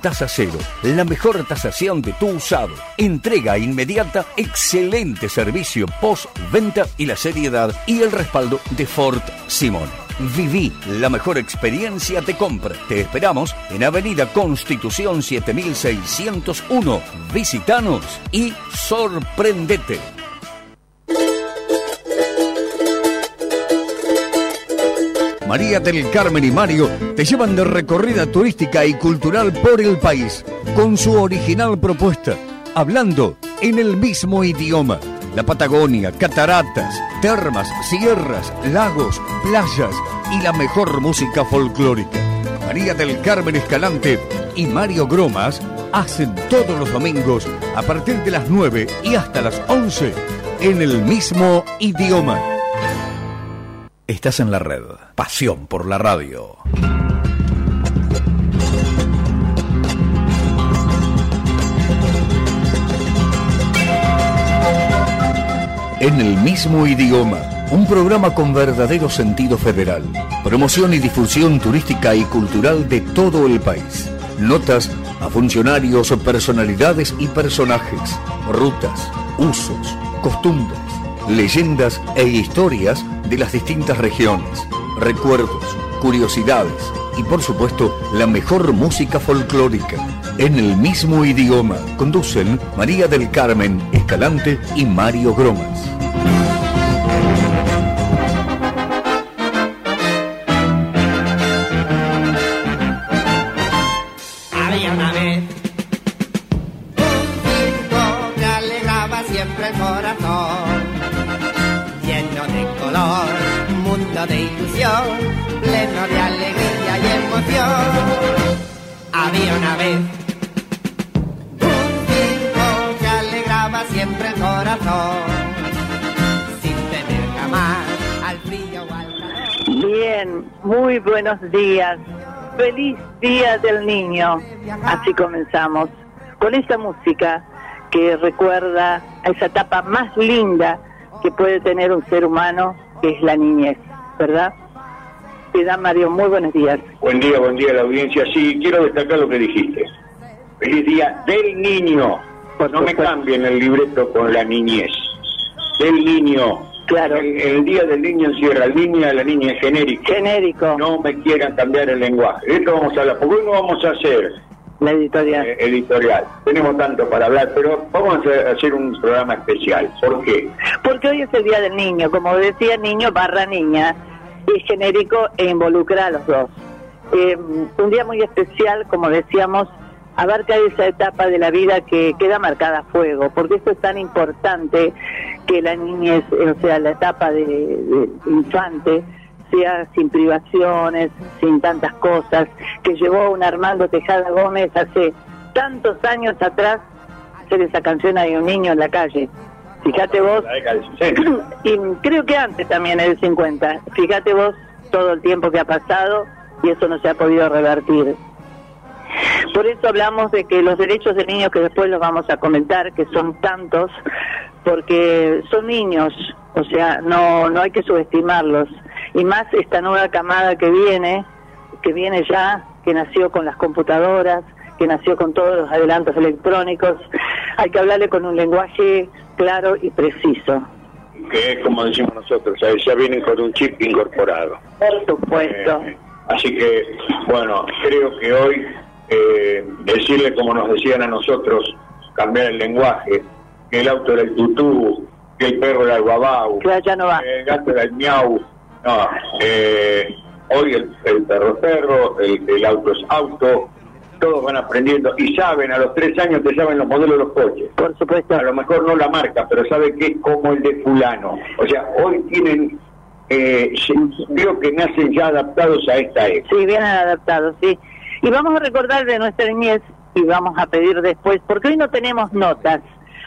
Tasa Cero, la mejor tasación de tu usado. Entrega inmediata, excelente servicio post-venta y la seriedad y el respaldo de Fort Simón. Viví la mejor experiencia de compra. Te esperamos en Avenida Constitución 7601. Visítanos y sorprendete. María del Carmen y Mario te llevan de recorrida turística y cultural por el país, con su original propuesta, hablando en el mismo idioma. La Patagonia, cataratas, termas, sierras, lagos, playas y la mejor música folclórica. María del Carmen Escalante y Mario Gromas hacen todos los domingos a partir de las 9 y hasta las 11 en el mismo idioma. Estás en la red. Pasión por la radio. En el mismo idioma. Un programa con verdadero sentido federal. Promoción y difusión turística y cultural de todo el país. Notas a funcionarios, personalidades y personajes. Rutas, usos, costumbres, leyendas e historias de las distintas regiones, recuerdos, curiosidades y por supuesto la mejor música folclórica. En el mismo idioma conducen María del Carmen Escalante y Mario Gromas. Buenos días. Feliz Día del Niño. Así comenzamos. Con esta música que recuerda a esa etapa más linda que puede tener un ser humano, que es la niñez, ¿verdad? da Mario, muy buenos días. Buen día, buen día a la audiencia. Sí, quiero destacar lo que dijiste. Feliz Día del Niño. no me cambien el libreto con la niñez. Del niño. Claro. El, Día del Niño encierra al niño y a la niña es genérico. Genérico. No me quieran cambiar el lenguaje. Esto vamos a hablar, porque hoy no vamos a hacer la editorial. Eh, editorial. Tenemos tanto para hablar, pero vamos a hacer un programa especial. ¿Por qué? Porque hoy es el Día del Niño, como decía, niño barra niña, y genérico e involucra a los dos. Eh, un día muy especial, como decíamos, abarca esa etapa de la vida que queda marcada a fuego, porque esto es tan importante que la niñez, o sea, la etapa de, infante, sea sin privaciones, sin tantas cosas, que llevó un Armando Tejada Gómez hace tantos años atrás hacer esa canción Hay un niño en la calle. Fíjate vos, y creo que antes también, en el 50, fíjate vos todo el tiempo que ha pasado y eso no se ha podido revertir. Por eso hablamos de que los derechos de niños, que después los vamos a comentar, que son tantos, porque son niños, o sea, no, no hay que subestimarlos. Y más esta nueva camada que viene, que viene ya, que nació con las computadoras, que nació con todos los adelantos electrónicos, hay que hablarle con un lenguaje claro y preciso. Que es como decimos nosotros, ya vienen con un chip incorporado. Por supuesto. Eh, así que, bueno, creo que hoy eh, decirle como nos decían a nosotros, cambiar el lenguaje, que el auto era el tutú, que el perro era el guabau, que el gato era el miau. No, eh, hoy el, perro es perro, el, auto es auto, todos van aprendiendo y saben, a los tres años te saben los modelos de los coches. Por supuesto. A lo mejor no la marca, pero sabe que es como el de fulano. O sea, hoy tienen, eh, creo que nacen ya adaptados a esta época. Sí, vienen adaptados, sí. Y vamos a recordar de nuestra niñez y vamos a pedir después, porque hoy no tenemos notas,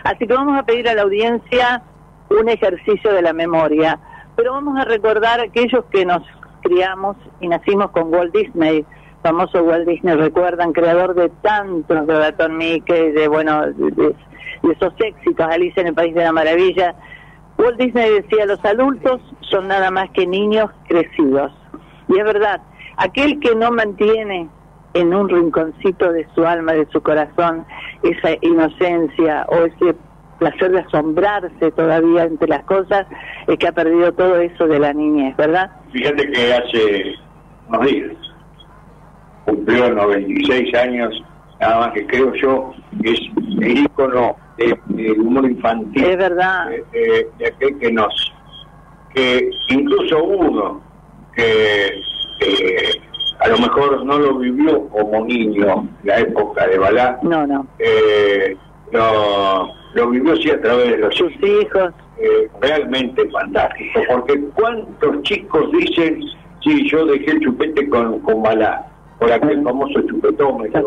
así que vamos a pedir a la audiencia un ejercicio de la memoria, pero vamos a recordar aquellos que nos criamos y nacimos con Walt Disney, famoso Walt Disney, recuerdan, creador de tantos de Ratón Mickey, de bueno, de, esos éxitos, Alicia en el País de la Maravilla. Walt Disney decía, los adultos son nada más que niños crecidos. Y es verdad, aquel que no mantiene en un rinconcito de su alma, de su corazón, esa inocencia o ese placer de asombrarse todavía entre las cosas, es que ha perdido todo eso de la niñez, ¿verdad? Fíjate que hace unos días cumplió 96 años, nada más que creo yo es el ícono del humor infantil. Es verdad. De, de aquel que nos, que incluso uno que a lo mejor no lo vivió como niño la época de Balá. No, no. Eh, lo, lo vivió sí a través de los sus hijos. Eh, realmente fantástico, porque cuántos chicos dicen, sí, yo dejé el chupete con, con Balá, por aquel famoso chupetómetro,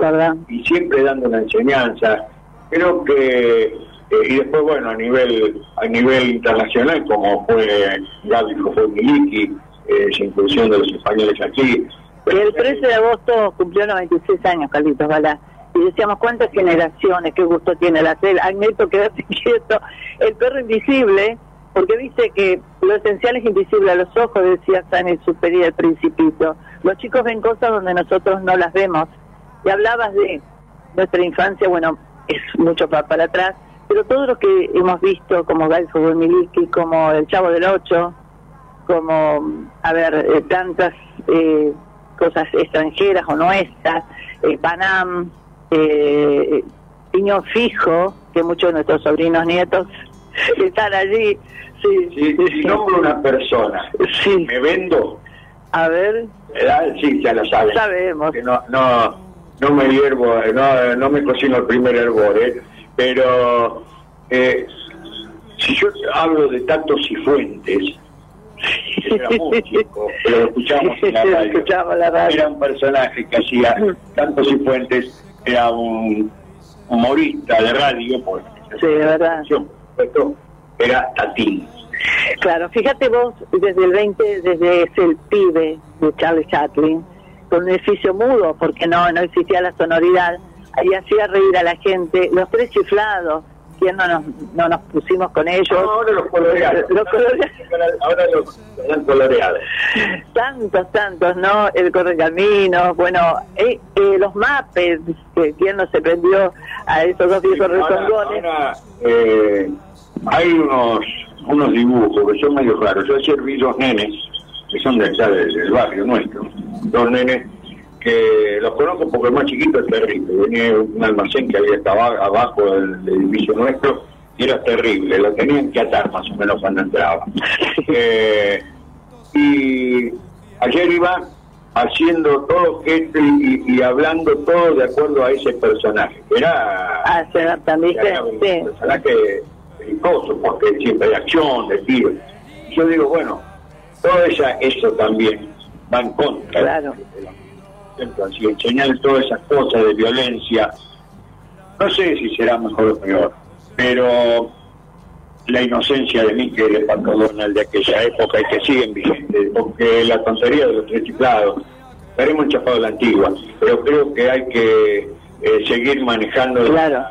y siempre dando una enseñanza. Creo que eh, y después bueno a nivel a nivel internacional como fue Gaby Miliki eh, inclusión de los españoles aquí el 13 de agosto cumplió 96 años Carlitos Balá. Y decíamos, ¿cuántas generaciones? ¿Qué gusto tiene la cel? Agneto, quédate quieto. El perro invisible, porque dice que lo esencial es invisible a los ojos, decía San Superior, el principito. Los chicos ven cosas donde nosotros no las vemos. Y hablabas de nuestra infancia, bueno, es mucho para, para atrás, pero todo lo que hemos visto, como Fútbol Miliki, como El Chavo del Ocho, como, a ver, eh, tantas... Eh, cosas extranjeras o nuestras, eh, Panam, eh, Piño Fijo, que muchos de nuestros sobrinos nietos están allí. Sí, sí, si nombro una persona, sí. ¿me vendo? A ver. Sí, ya lo sabes. Sabemos. Que no, no, no me hiervo, no, no me cocino el primer hervor, ¿eh? pero eh, si yo hablo de Tatos y Fuentes, era muy chico, pero lo en la radio. Era un personaje que hacía tantos y fuentes, era un humorista de radio, pues, sí, verdad. era Tatín. Claro, fíjate vos, desde el 20, desde el pibe de Charlie Chaplin, con un edificio mudo, porque no, no existía la sonoridad, ahí hacía reír a la gente, los tres chiflados, no nos, no nos pusimos con ellos. ahora los coloreados. Ahora los, han coloreado. Tantos, tantos, ¿no? El Correcamino, bueno, eh, eh, los mapes, que quien no se prendió a esos dos viejos sí, eh, hay unos unos dibujos que son medio raros. Yo ayer vi dos nenes, que son de allá del barrio nuestro, dos nenes que los conozco porque el más chiquito es terrible. Venía un almacén que había estaba abajo del, edificio nuestro y era terrible, lo tenían que atar más o menos cuando entraba. Eh, y ayer iba haciendo todo esto y, hablando todo de acuerdo a ese personaje. Era, ah, también era un personaje peligroso porque siempre hay acción, de tiro. Yo digo, bueno, todo esa, eso también va en contra claro así enseñar todas esas cosas de violencia, no sé si será mejor o peor, pero la inocencia de Miquel y Pato Donald de aquella época y que siguen vigentes, porque la tontería de los tres chiflados, estaremos enchafados la antigua, pero creo que hay que eh, seguir manejando claro.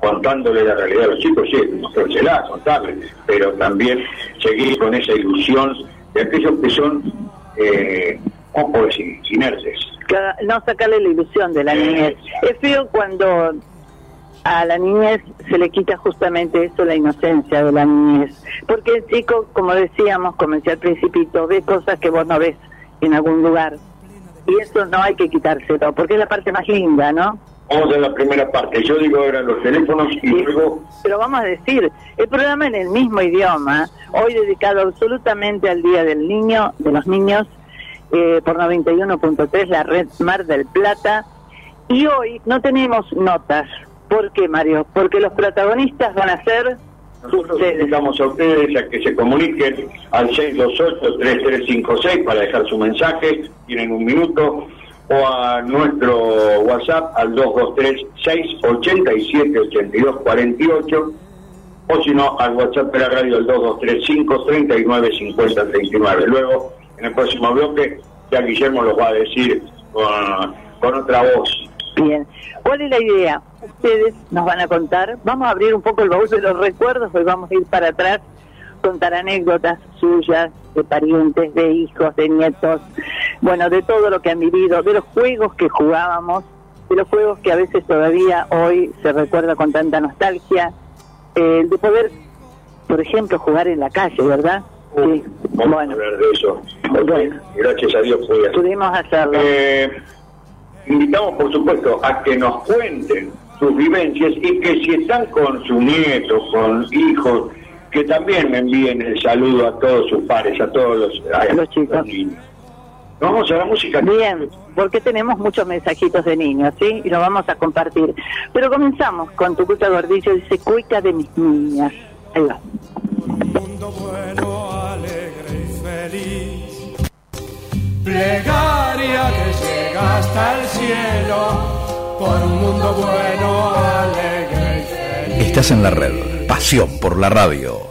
contándole la realidad a los chicos, sí, mostrársela, contarles, pero también seguir con esa ilusión de aquellos que son eh, poco inertes. No sacarle la ilusión de la niñez. Es feo cuando a la niñez se le quita justamente eso, la inocencia de la niñez. Porque el chico, como decíamos, comencé al principito, ve cosas que vos no ves en algún lugar. Y eso no hay que quitárselo, porque es la parte más linda, ¿no? Vamos a la primera parte. Yo digo ahora los teléfonos y luego... Pero vamos a decir, el programa en el mismo idioma, hoy dedicado absolutamente al Día del Niño, de los niños, eh, por 91.3, la red Mar del Plata. Y hoy no tenemos notas. ¿Por qué, Mario? Porque los protagonistas van a ser nosotros invitamos a ustedes a que se comuniquen al 628-3356 para dejar su mensaje, tienen un minuto, o a nuestro WhatsApp al 223-687-8248, o si no, al WhatsApp de la radio al 223-539-5039. Luego en el próximo bloque, ya Guillermo lo va a decir con, otra voz. Bien, ¿cuál es la idea? Ustedes nos van a contar, vamos a abrir un poco el baúl de los recuerdos, hoy vamos a ir para atrás, contar anécdotas suyas, de parientes, de hijos, de nietos, bueno, de todo lo que han vivido, de los juegos que jugábamos, de los juegos que a veces todavía hoy se recuerda con tanta nostalgia, eh, de poder, por ejemplo, jugar en la calle, ¿verdad? Sí. Vamos bueno. a hablar de eso. Gracias a Dios fue Pudimos hacerlo. Eh, invitamos, por supuesto, a que nos cuenten sus vivencias y que si están con sus nietos, con hijos, que también me envíen el saludo a todos sus pares, a todos los, los chicos. niños. Vamos a la música. Bien, porque tenemos muchos mensajitos de niños, ¿sí? Y los vamos a compartir. Pero comenzamos con tu cuita gordillo, dice cuita de mis niñas. Ahí va. Feliz. Plegaria que llega hasta el cielo. Por un mundo bueno, alegre y feliz. Estás en la red. Pasión por la radio.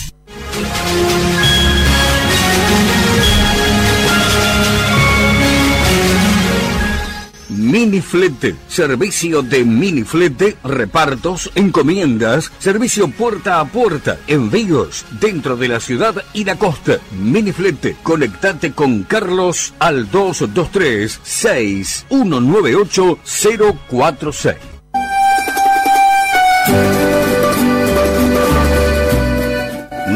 Miniflete, servicio de miniflete, repartos, encomiendas, servicio puerta a puerta, envíos dentro de la ciudad y la costa. Miniflete, conectate con Carlos al 223 6198 046.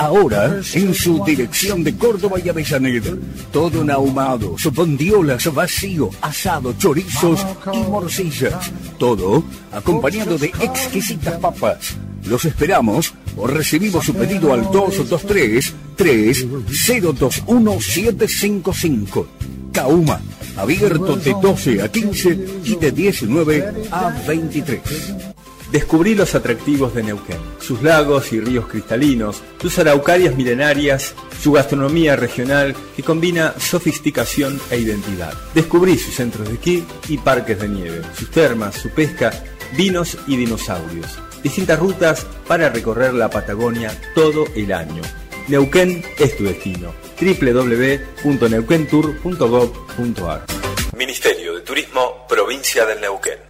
Ahora, en su dirección de Córdoba y Avellaneda, todo en ahumados, bondiolas, vacío, asado, chorizos y morcillas. Todo acompañado de exquisitas papas. Los esperamos o recibimos su pedido al 223 3021 755. Kauma, abierto de 12 a 15 y de 19 a 23. Descubrí los atractivos de Neuquén, sus lagos y ríos cristalinos, sus araucarias milenarias, su gastronomía regional que combina sofisticación e identidad. Descubrí sus centros de esquí y parques de nieve, sus termas, su pesca, vinos y dinosaurios. Distintas rutas para recorrer la Patagonia todo el año. Neuquén es tu destino. www.neuquentour.gov.ar Ministerio de Turismo, Provincia del Neuquén.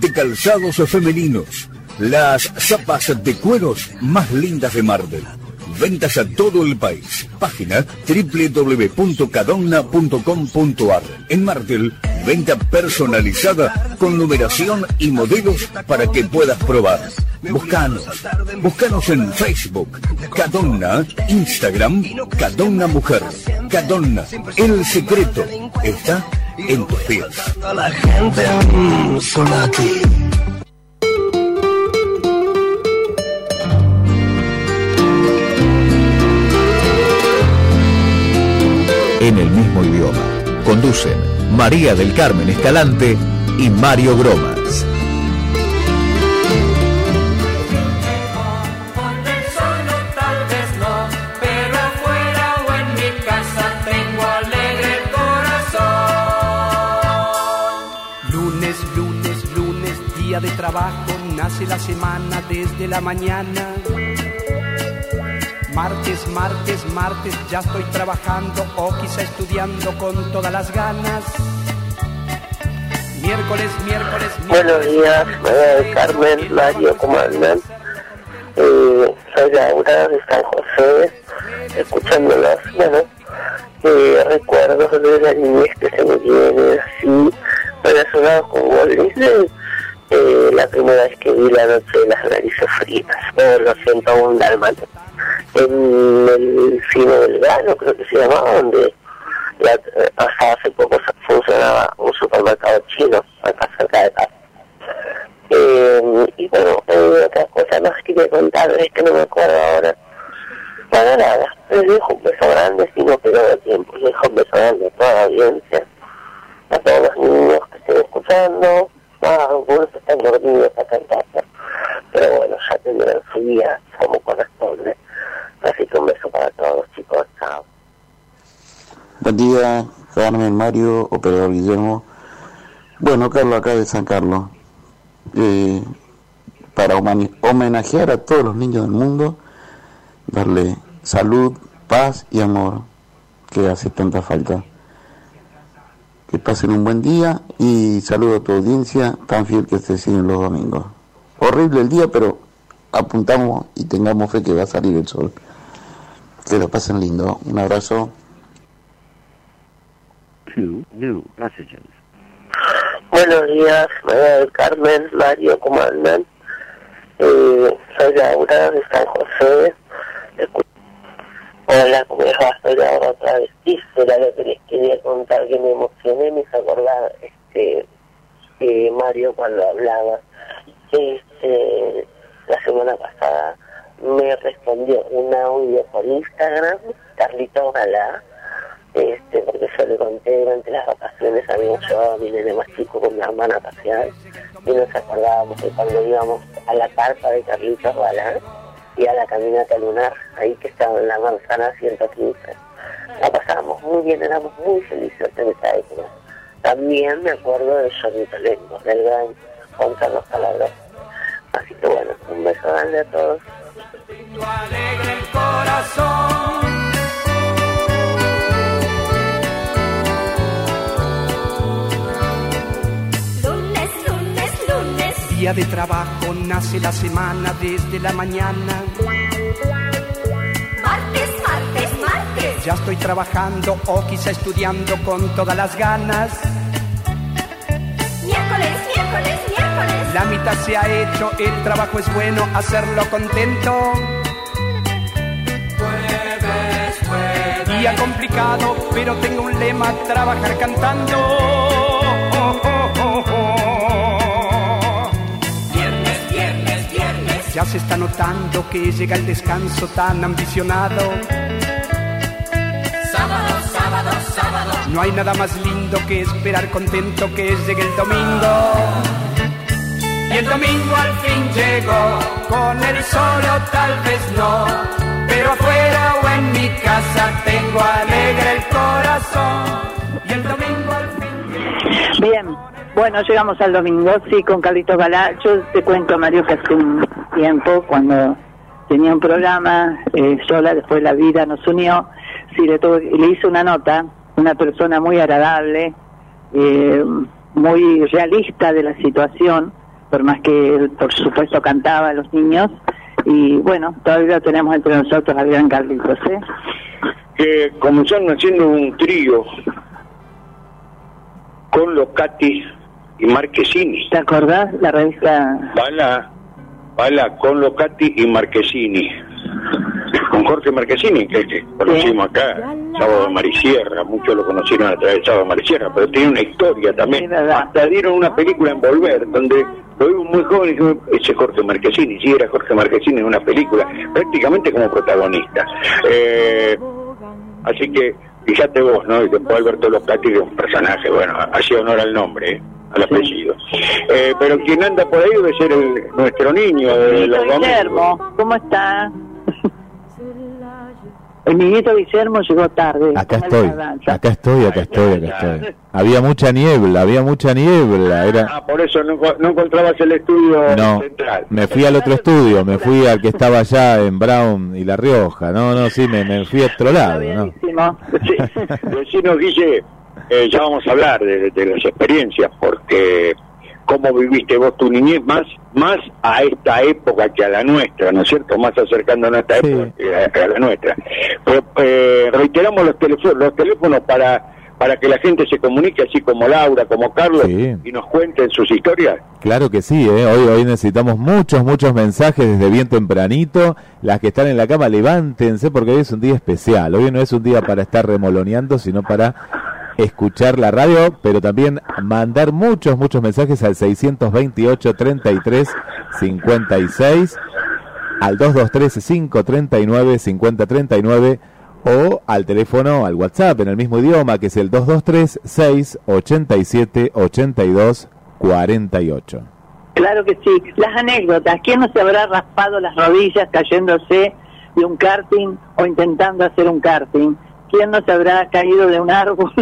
de calzados femeninos. Las zapas de cueros más lindas de Marvel. Ventas a todo el país. Página www.cadonna.com.ar. En Martel, venta personalizada con numeración y modelos para que puedas probar. Buscanos. Buscanos en Facebook. Cadonna. Instagram. Cadonna Mujer. Cadonna. El secreto está en tus pies. En el mismo idioma. Conducen María del Carmen Escalante y Mario Gromas. de trabajo nace la semana desde la mañana. Martes, martes, martes, ya estoy trabajando o quizá estudiando con todas las ganas. Miércoles, miércoles, miércoles. Buenos días, María Carmen, Mario, ¿cómo andan? Eh, soy Laura de San José, escuchándolas, bueno, eh, recuerdos de la niñez que se me vienen así, relacionados con Walt Disney eh, la primera vez que vi la noche de las narices fritas, por lo siento un dálmata, en el cine del verano creo que se llamaba, donde hasta hace poco funcionaba un supermercado chino acá cerca de casa. Eh, y bueno, eh, otra cosa más quería contar, es que no me acuerdo ahora. Bueno, nada, les dejo un beso grande, si no pierdo tiempo, les dejo un beso grande a toda la audiencia, a todos los niños que estén escuchando, Ah, algunos están dormidos acá en casa, pero bueno, ya tendrán su día como corresponde. Así que un beso para todos, chicos. Chao. Buen día, Carmen, Mario, operador Guillermo. Bueno, Carlos, acá de San Carlos. Eh, para homenajear a todos los niños del mundo, darle salud, paz y amor que hace tanta falta. Que pasen un buen día y saludo a tu audiencia tan fiel que te siguen los domingos. Horrible el día, pero apuntamos y tengamos fe que va a salir el sol. Que lo pasen lindo. Un abrazo. Buenos días, María del Carmen, Mario, ¿cómo andan? Eh, soy Laura de San José. Hola, ¿cómo va? Soy otra vez. Era lo que les quería contar, que me emocioné, me hizo acordar este, eh, Mario cuando hablaba. Este, la semana pasada me respondió un audio por Instagram, Carlito Galá, este, porque yo le conté durante las vacaciones, habíamos llevado a mi nene más chico con mi hermana a pasear y nos acordábamos de cuando íbamos a la carpa de Carlitos Galá y a la caminata lunar, ahí que estaba en la manzana 115. La pasábamos muy bien, éramos muy felices en esa. También me acuerdo de Johnny Tolengo, del gran Juan Carlos Calabro. Así que bueno, un beso grande a todos. Día de trabajo nace la semana desde la mañana. Martes, martes, martes. Ya estoy trabajando o quizá estudiando con todas las ganas. Miércoles, miércoles, miércoles. La mitad se ha hecho, el trabajo es bueno, hacerlo contento. Día complicado, pero tengo un lema, trabajar cantando. Ya se está notando que llega el descanso tan ambicionado. Sábado, sábado, sábado. No hay nada más lindo que esperar contento que llegue el domingo. Y el domingo al fin llegó, con el solo tal vez no, pero afuera o en mi casa tengo alegre el corazón. Y el domingo al fin Bien, bueno, llegamos al domingo, sí, con Carlitos Galá. Yo te cuento, Mario, que hace un tiempo, cuando tenía un programa eh, sola, después la vida nos unió, sí, le, tuve- le hice una nota, una persona muy agradable, eh, muy realista de la situación, por más que por supuesto, cantaba a los niños. Y bueno, todavía tenemos entre nosotros al gran Carlitos, ¿eh? que comenzaron haciendo un trío con Locati y Marquesini. ¿Te acordás? La revista... Bala, Bala con Locati y Marquesini. Con Jorge Marquesini, que, que conocimos acá, Sábado Marisierra, muchos lo conocieron a través de Sábado Marisierra, pero tiene una historia también. Hasta dieron una película en Volver, donde lo vimos muy joven y dijimos, ese es Jorge Marquesini, sí era Jorge Marquesini en una película, prácticamente como protagonista. Eh, así que, fíjate vos, ¿no? Y después Alberto Locati, que es un personaje, bueno, hacía honor al nombre, ¿eh? Al apellido. Eh, pero quien anda por ahí debe ser el, nuestro niño de domingos. Guillermo, ¿cómo está? El niñito Guillermo llegó tarde. Acá estoy, acá estoy, acá estoy, acá estoy. Había mucha niebla, había mucha niebla. Era... Ah, por eso no, no encontrabas el estudio No, central. me fui al otro estudio, me fui al que estaba allá en Brown y La Rioja. No, no, sí, me, me fui a otro lado, ¿no? Sí, Decinos, Guille, eh, ya vamos a hablar de, de las experiencias, porque cómo viviste vos tu niñez más más a esta época que a la nuestra, ¿no es cierto? Más acercándonos a esta época que a, que a la nuestra. Pero, eh, reiteramos los teléfonos, los teléfonos para para que la gente se comunique, así como Laura, como Carlos, y nos cuenten sus historias. Claro que sí, ¿eh? hoy, hoy necesitamos muchos, muchos mensajes desde bien tempranito. Las que están en la cama, levántense porque hoy es un día especial. Hoy no es un día para estar remoloneando, sino para escuchar la radio, pero también mandar muchos, muchos mensajes al 628 33 56, al 223 539 5039 o al teléfono, al WhatsApp en el mismo idioma, que es el 223 687 82 48. Claro que sí. Las anécdotas. ¿Quién no se habrá raspado las rodillas cayéndose de un karting o intentando hacer un karting? ¿Quién no se habrá caído de un árbol?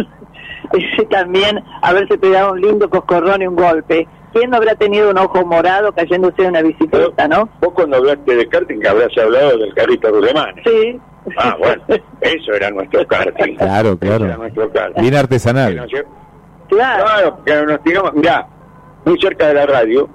Ese también haberse pegado un lindo coscorrón y un golpe. ¿Quién no habrá tenido un ojo morado cayéndose de una bicicleta, no? Vos cuando hablaste de karting habrás hablado del carrito Rulemán. Sí. Ah, bueno, eso era nuestro karting. Claro, claro. Era nuestro karting. Bien artesanal. Claro. que nos tiramos, mirá, muy cerca de la radio,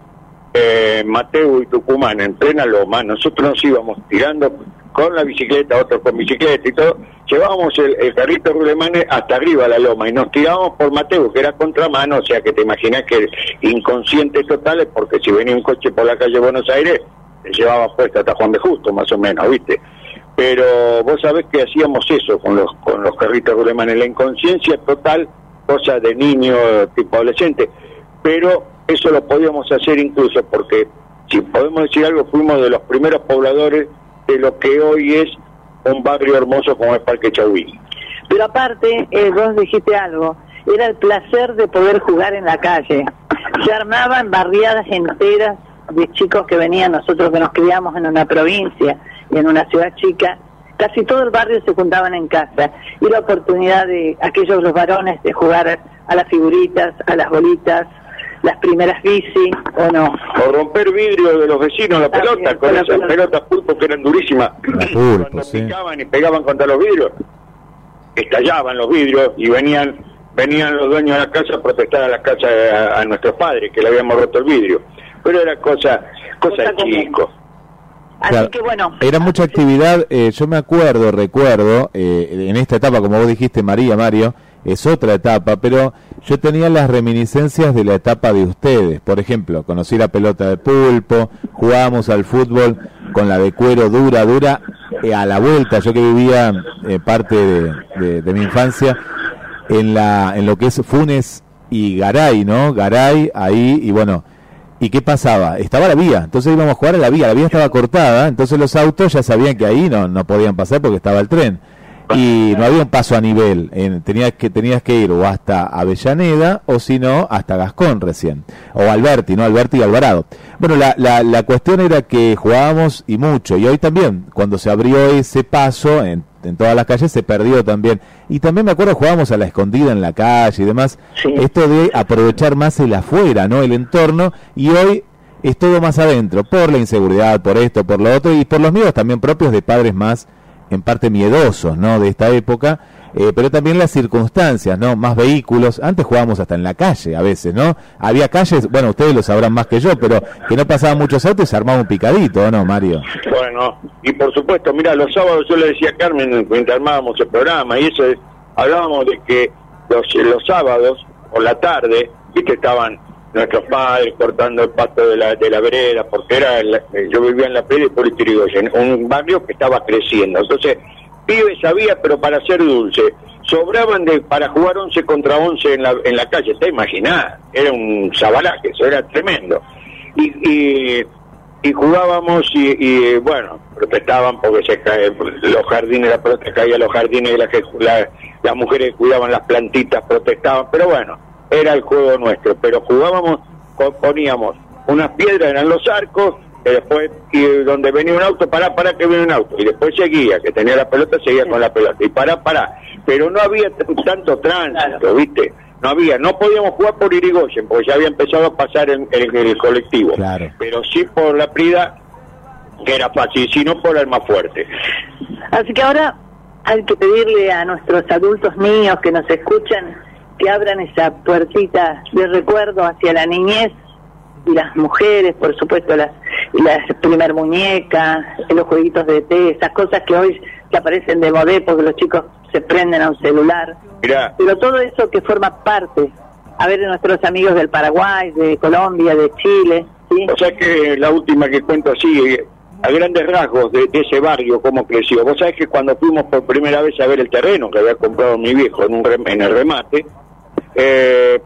eh, Mateo y Tucumán, en plena loma, nosotros nos íbamos tirando con la bicicleta, otros con bicicleta y todo, llevábamos el, carrito Rulemane hasta arriba a la loma y nos tirábamos por Mateo, que era contramano, o sea que te imaginas que inconscientes totales, porque si venía un coche por la calle Buenos Aires, te llevaba puesto hasta Juan de Justo, más o menos, ¿viste? pero vos sabés que hacíamos eso con los con los carritos alemanes, la inconsciencia total, cosa de niño tipo adolescente, pero eso lo podíamos hacer incluso porque, si podemos decir algo, fuimos de los primeros pobladores de lo que hoy es un barrio hermoso como el Parque Chauví. Pero aparte, eh, vos dijiste algo, era el placer de poder jugar en la calle. Se armaban barriadas enteras de chicos que venían, nosotros que nos criamos en una provincia y en una ciudad chica, casi todo el barrio se juntaban en casa. Y la oportunidad de aquellos los varones de jugar a las figuritas, a las bolitas, las primeras bici, o no. O romper vidrio de los vecinos, la También, pelota, con con esas pelota. pelotas pulpo que eran durísimas. pulpo, Cuando sí. picaban y pegaban contra los vidrios, estallaban los vidrios y venían venían los dueños de la casa a protestar a la casa a, a nuestros padres que le habíamos roto el vidrio. Pero era cosa, cosa, Cosa común. chicos. Así Claro. que bueno, Era mucha actividad, eh, yo me acuerdo, recuerdo, eh, en esta etapa, como vos dijiste, María, Mario, es otra etapa, pero yo tenía las reminiscencias de la etapa de ustedes. Por ejemplo, conocí la pelota de pulpo, jugábamos al fútbol con la de cuero dura, dura, eh, a la vuelta, yo que vivía eh, parte de, mi infancia en, la, en lo que es Funes y Garay, ¿no? Garay, ahí, y bueno, ¿Y qué pasaba? Estaba la vía, entonces íbamos a jugar a la vía, la vía estaba cortada, entonces los autos ya sabían que ahí no, no podían pasar porque estaba el tren. Y no había un paso a nivel, en- tenías, que, tenías que ir o hasta Avellaneda o si no, hasta Gascón recién, o Alberti, ¿no? Alberti y Alvarado. Bueno, la, la, la cuestión era que jugábamos y mucho, y hoy también, cuando se abrió ese paso en, en todas las calles, se perdió también. Y también me acuerdo jugábamos a la escondida en la calle y demás, Sí. esto de aprovechar más el afuera, ¿no? El entorno, y hoy es todo más adentro, por la inseguridad, por esto, por lo otro, y por los miedos también propios de padres más, en parte miedosos, ¿no? De esta época, eh, pero también las circunstancias, ¿no? Más vehículos, antes jugábamos hasta en la calle a veces, ¿no? Había calles, bueno, ustedes lo sabrán más que yo, pero que no pasaban muchos autos se armaba un picadito, ¿o no, Mario? Bueno, y por supuesto, mira, los sábados yo le decía a Carmen mientras armábamos el programa, y eso es, hablábamos de que los, los sábados por la tarde, viste, estaban nuestros padres cortando el pasto de la, de la vereda, porque era eh, yo vivía en la Playa de Puerto Irigoyen, un barrio que estaba creciendo. Entonces, pibes había, pero para ser dulce. Sobraban de para jugar 11 contra 11 en la, en la calle, te imaginás, era un sabalaje, eso era tremendo. Y, y, y jugábamos y, y, bueno, protestaban porque se cae, los jardines, la pelota caía los jardines, la, la- las mujeres cuidaban las plantitas protestaban, pero bueno, era el juego nuestro, pero jugábamos, poníamos unas piedras, eran los arcos, y después, y donde venía un auto, pará, pará, que viene un auto, y después seguía, que tenía la pelota, seguía con la pelota, y pará, pará, pero no había tanto tránsito, ¿viste? No había, no podíamos jugar por Irigoyen, porque ya había empezado a pasar en, en el colectivo, Claro. pero sí por la Prida, que era fácil, sino por el más fuerte. Así que ahora hay que pedirle a nuestros adultos niños que nos escuchan que abran esa puertita de recuerdo hacia la niñez y las mujeres, por supuesto, las, las primer muñecas, los jueguitos de té, esas cosas que hoy que aparecen de modé porque los chicos se prenden a un celular. Mirá, Pero todo eso que forma parte, a ver, de nuestros amigos del Paraguay, de Colombia, de Chile, ¿sí? O sea que la última que cuento así, a grandes rasgos de, de ese barrio, cómo creció. Vos sabés que cuando fuimos por primera vez a ver el terreno que había comprado mi viejo en, un rem- en el remate, eh,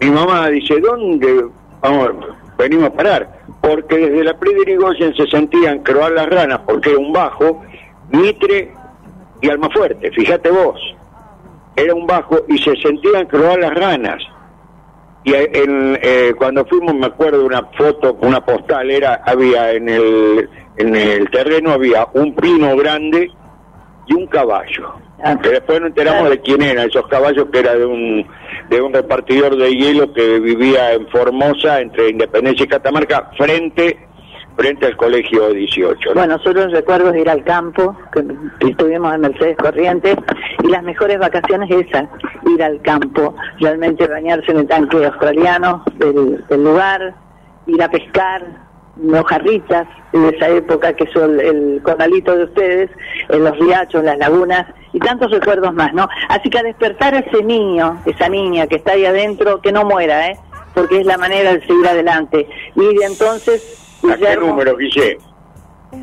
mi mamá dice, ¿dónde vamos, venimos a parar? Porque desde la Prida Irigoyen se sentían croar las ranas, porque era un bajo, Mitre y Almafuerte, fíjate vos. Era un bajo y se sentían croar las ranas. Y eh, en, eh, cuando fuimos, me acuerdo una foto, una postal, era había en el, en el terreno había un pino grande y un caballo. Que después nos enteramos de quién eran esos caballos, que era de un, de un repartidor de hielo que vivía en Formosa, entre Independencia y Catamarca, frente, frente al colegio 18. ¿no? Bueno, solo recuerdo de ir al campo, que estuvimos en Mercedes Corrientes, y las mejores vacaciones esas, ir al campo, realmente bañarse en el tanque australiano del lugar, ir a pescar, mojarritas de esa época que son el corralito de ustedes, en los riachos, las lagunas, y tantos recuerdos más, ¿no? Así que a despertar a ese niño, esa niña que está ahí adentro, que no muera, ¿eh? Porque es la manera de seguir adelante. Y de entonces... ¿A qué número, Guille?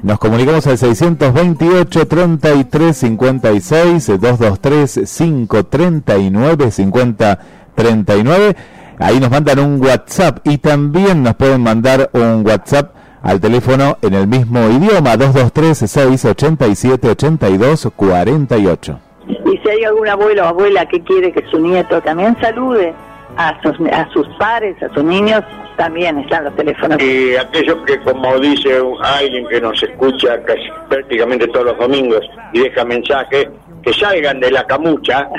Nos comunicamos al 628 33 56 223 539 50 39. Ahí nos mandan un WhatsApp y también nos pueden mandar un WhatsApp al teléfono en el mismo idioma 223 687 82 48. Y si hay algún abuelo o abuela que quiere que su nieto también salude a sus, a sus pares, a sus niños, también están los teléfonos. Y aquellos que, como dice alguien que nos escucha casi prácticamente todos los domingos y deja mensajes, que salgan de la camucha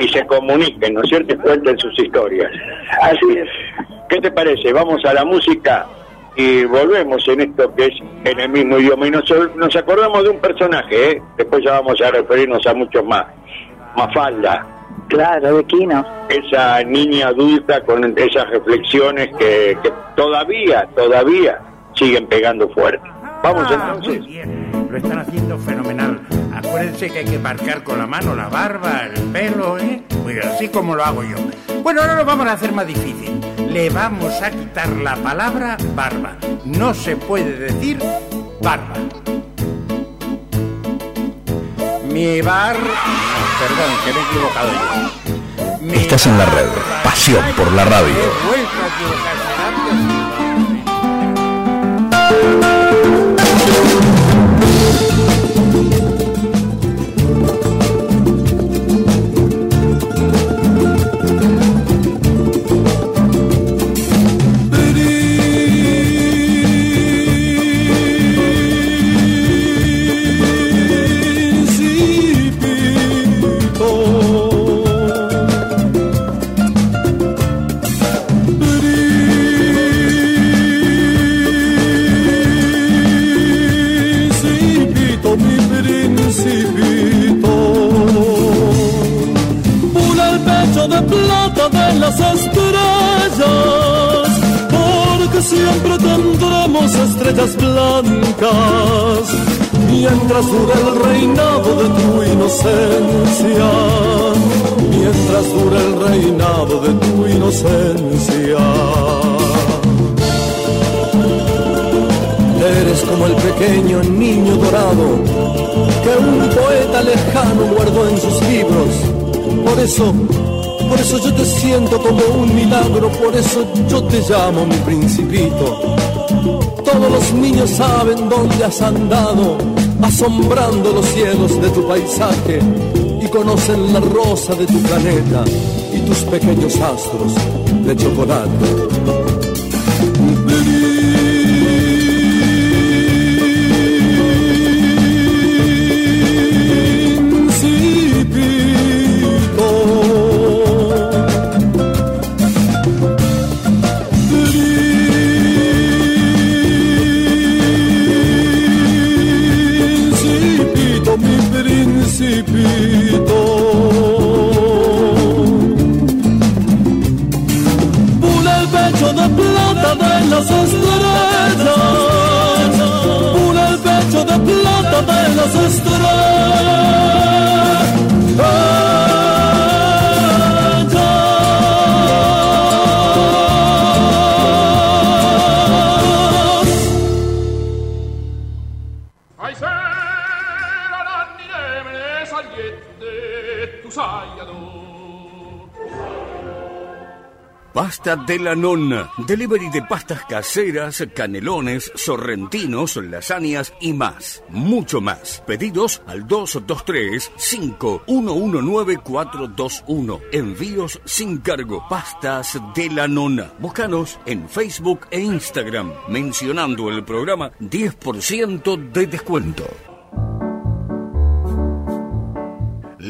y se comuniquen, ¿no es cierto? Y cuenten sus historias. Así es. ¿Qué te parece? Vamos a la música y volvemos en esto que es en el mismo idioma. Y nos, nos acordamos de un personaje, ¿eh? después ya vamos a referirnos a muchos más. Mafalda, Claro, de Quino. esa niña adulta con esas reflexiones que, que todavía, todavía siguen pegando fuerte. Vamos Ah, entonces. Muy bien, lo están haciendo fenomenal. Acuérdense que hay que marcar con la mano la barba, el pelo, ¿eh? Bien, así como lo hago yo. Bueno, ahora lo vamos a hacer más difícil. Le vamos a quitar la palabra barba. No se puede decir barba. Mi bar... Perdón, que me he equivocado yo. Mi Estás en la red. Pasión por la radio. He vuelto a equivocarme. Principito, eso, por eso yo te siento como un milagro, por eso yo te llamo mi principito. Todos los niños saben dónde has andado, asombrando los cielos de tu paisaje y conocen la rosa de tu planeta y tus pequeños astros de chocolate. De la nonna. Delivery de pastas caseras, canelones, sorrentinos, lasañas y más. Mucho más. Pedidos al 223-5119-421. Envíos sin cargo. Pastas de la nonna. Búscanos en Facebook e Instagram. Mencionando el programa 10% de descuento.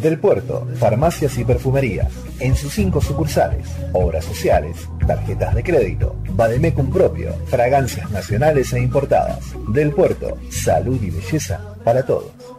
Del Puerto, farmacias y perfumerías. En sus cinco sucursales, obras sociales, tarjetas de crédito, Bademecum propio, fragancias nacionales e importadas. Del Puerto, salud y belleza para todos.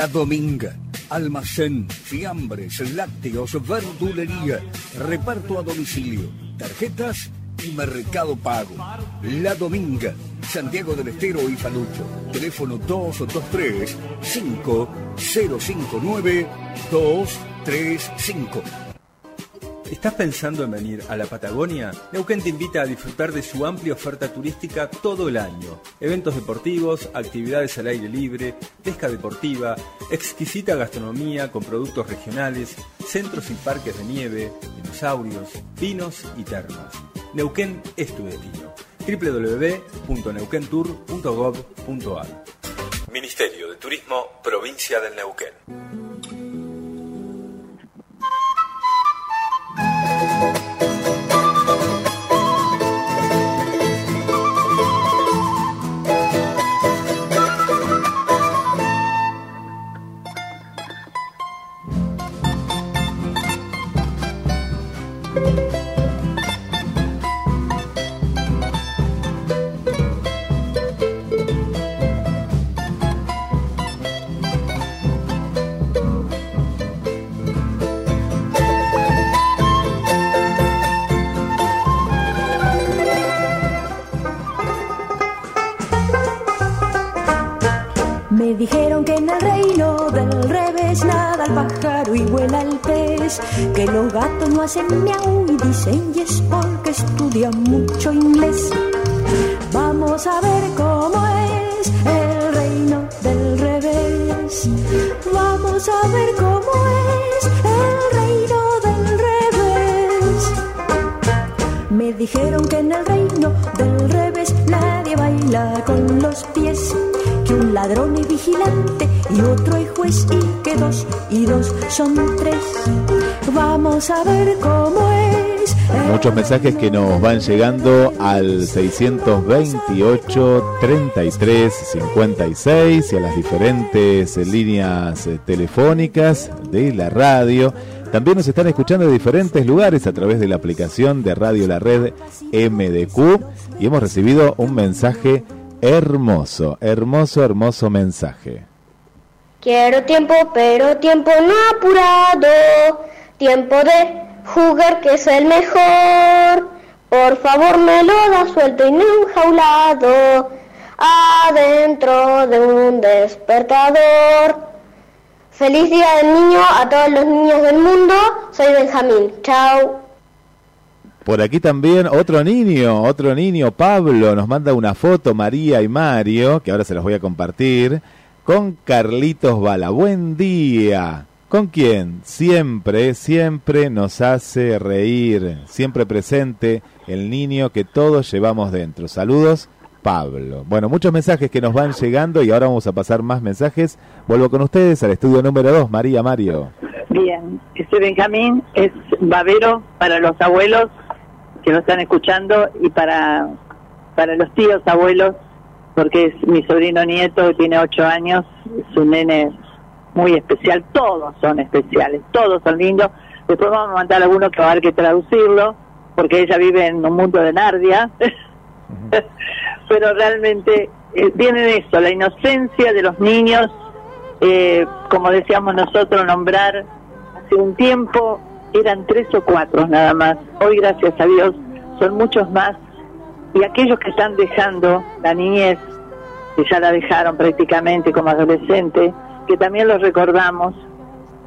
La Dominga. Almacén, fiambres, lácteos, verdulería, reparto a domicilio, tarjetas y mercado pago. La Dominga, Santiago del Estero y Falucho. Teléfono 223 5059 235. ¿Estás pensando en venir a la Patagonia? Neuquén te invita a disfrutar de su amplia oferta turística todo el año. Eventos deportivos, actividades al aire libre, pesca deportiva, exquisita gastronomía con productos regionales, centros y parques de nieve, dinosaurios, vinos y termas. Neuquén es tu destino. www.neuquentour.gov.ar Ministerio de Turismo, Provincia del Neuquén. Me hacen miau y dicen porque estudian mucho inglés. Vamos a ver cómo es el reino del revés. Vamos a ver cómo es el reino del revés. Me dijeron que en el reino del revés nadie baila con los pies, que un ladrón es vigilante y otro es juez y que dos y dos son tres. Vamos a ver cómo es. Muchos mensajes que nos van llegando al 628 33 56 y a las diferentes líneas eh, telefónicas de la radio. También nos están escuchando de diferentes lugares a través de la aplicación de Radio La Red MDQ y hemos recibido un mensaje hermoso, hermoso, hermoso mensaje. Quiero tiempo, pero tiempo no apurado. Tiempo de jugar que es el mejor. Por favor me lo da suelto y no enjaulado. Adentro de un despertador. Feliz día del niño a todos los niños del mundo. Soy Benjamín. Chao. Por aquí también otro niño, otro niño, Pablo, nos manda una foto, María y Mario, que ahora se los voy a compartir, con Carlitos Bala. Buen día. ¿Con quién? Siempre, siempre nos hace reír, siempre presente el niño que todos llevamos dentro. Saludos Pablo. Bueno, muchos mensajes que nos van llegando y ahora vamos a pasar más mensajes. Vuelvo con ustedes al estudio número 2, María Mario. Bien, este Benjamín es babero para los abuelos que nos están escuchando y para, para los tíos abuelos, porque es mi sobrino nieto tiene ocho años, es un nene muy especial, todos son especiales, todos son lindos. Después vamos a mandar alguno que va a haber que traducirlo, porque ella vive en un mundo de Nardia. Pero realmente eh, tienen eso, la inocencia de los niños, eh, como decíamos nosotros, nombrar hace un tiempo eran tres o cuatro nada más. Hoy, gracias a Dios, son muchos más. Y aquellos que están dejando la niñez, que ya la dejaron prácticamente como adolescente, que también los recordamos,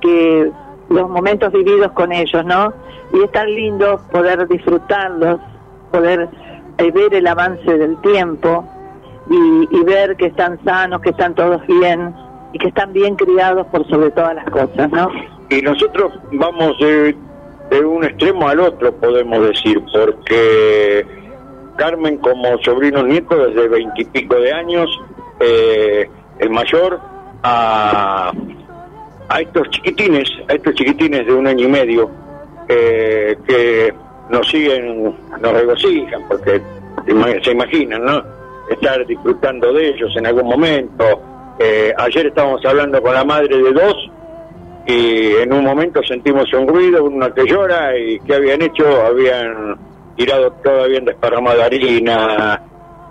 que los momentos vividos con ellos, ¿no? Y es tan lindo poder disfrutarlos, poder eh, ver el avance del tiempo y, y ver que están sanos, que están todos bien y que están bien criados por sobre todas las cosas, ¿no? y nosotros vamos de, de un extremo al otro, podemos decir, porque Carmen como sobrino nieto desde veintipico de años, eh, el mayor, a, a estos chiquitines, a estos chiquitines de un año y medio, eh, que nos siguen, nos regocijan, porque se ima- se imaginan, ¿no? Estar disfrutando de ellos en algún momento. Eh, ayer estábamos hablando con la madre de dos y en un momento sentimos un ruido, una que llora y ¿qué habían hecho? Habían tirado todo, habían desparramado harina,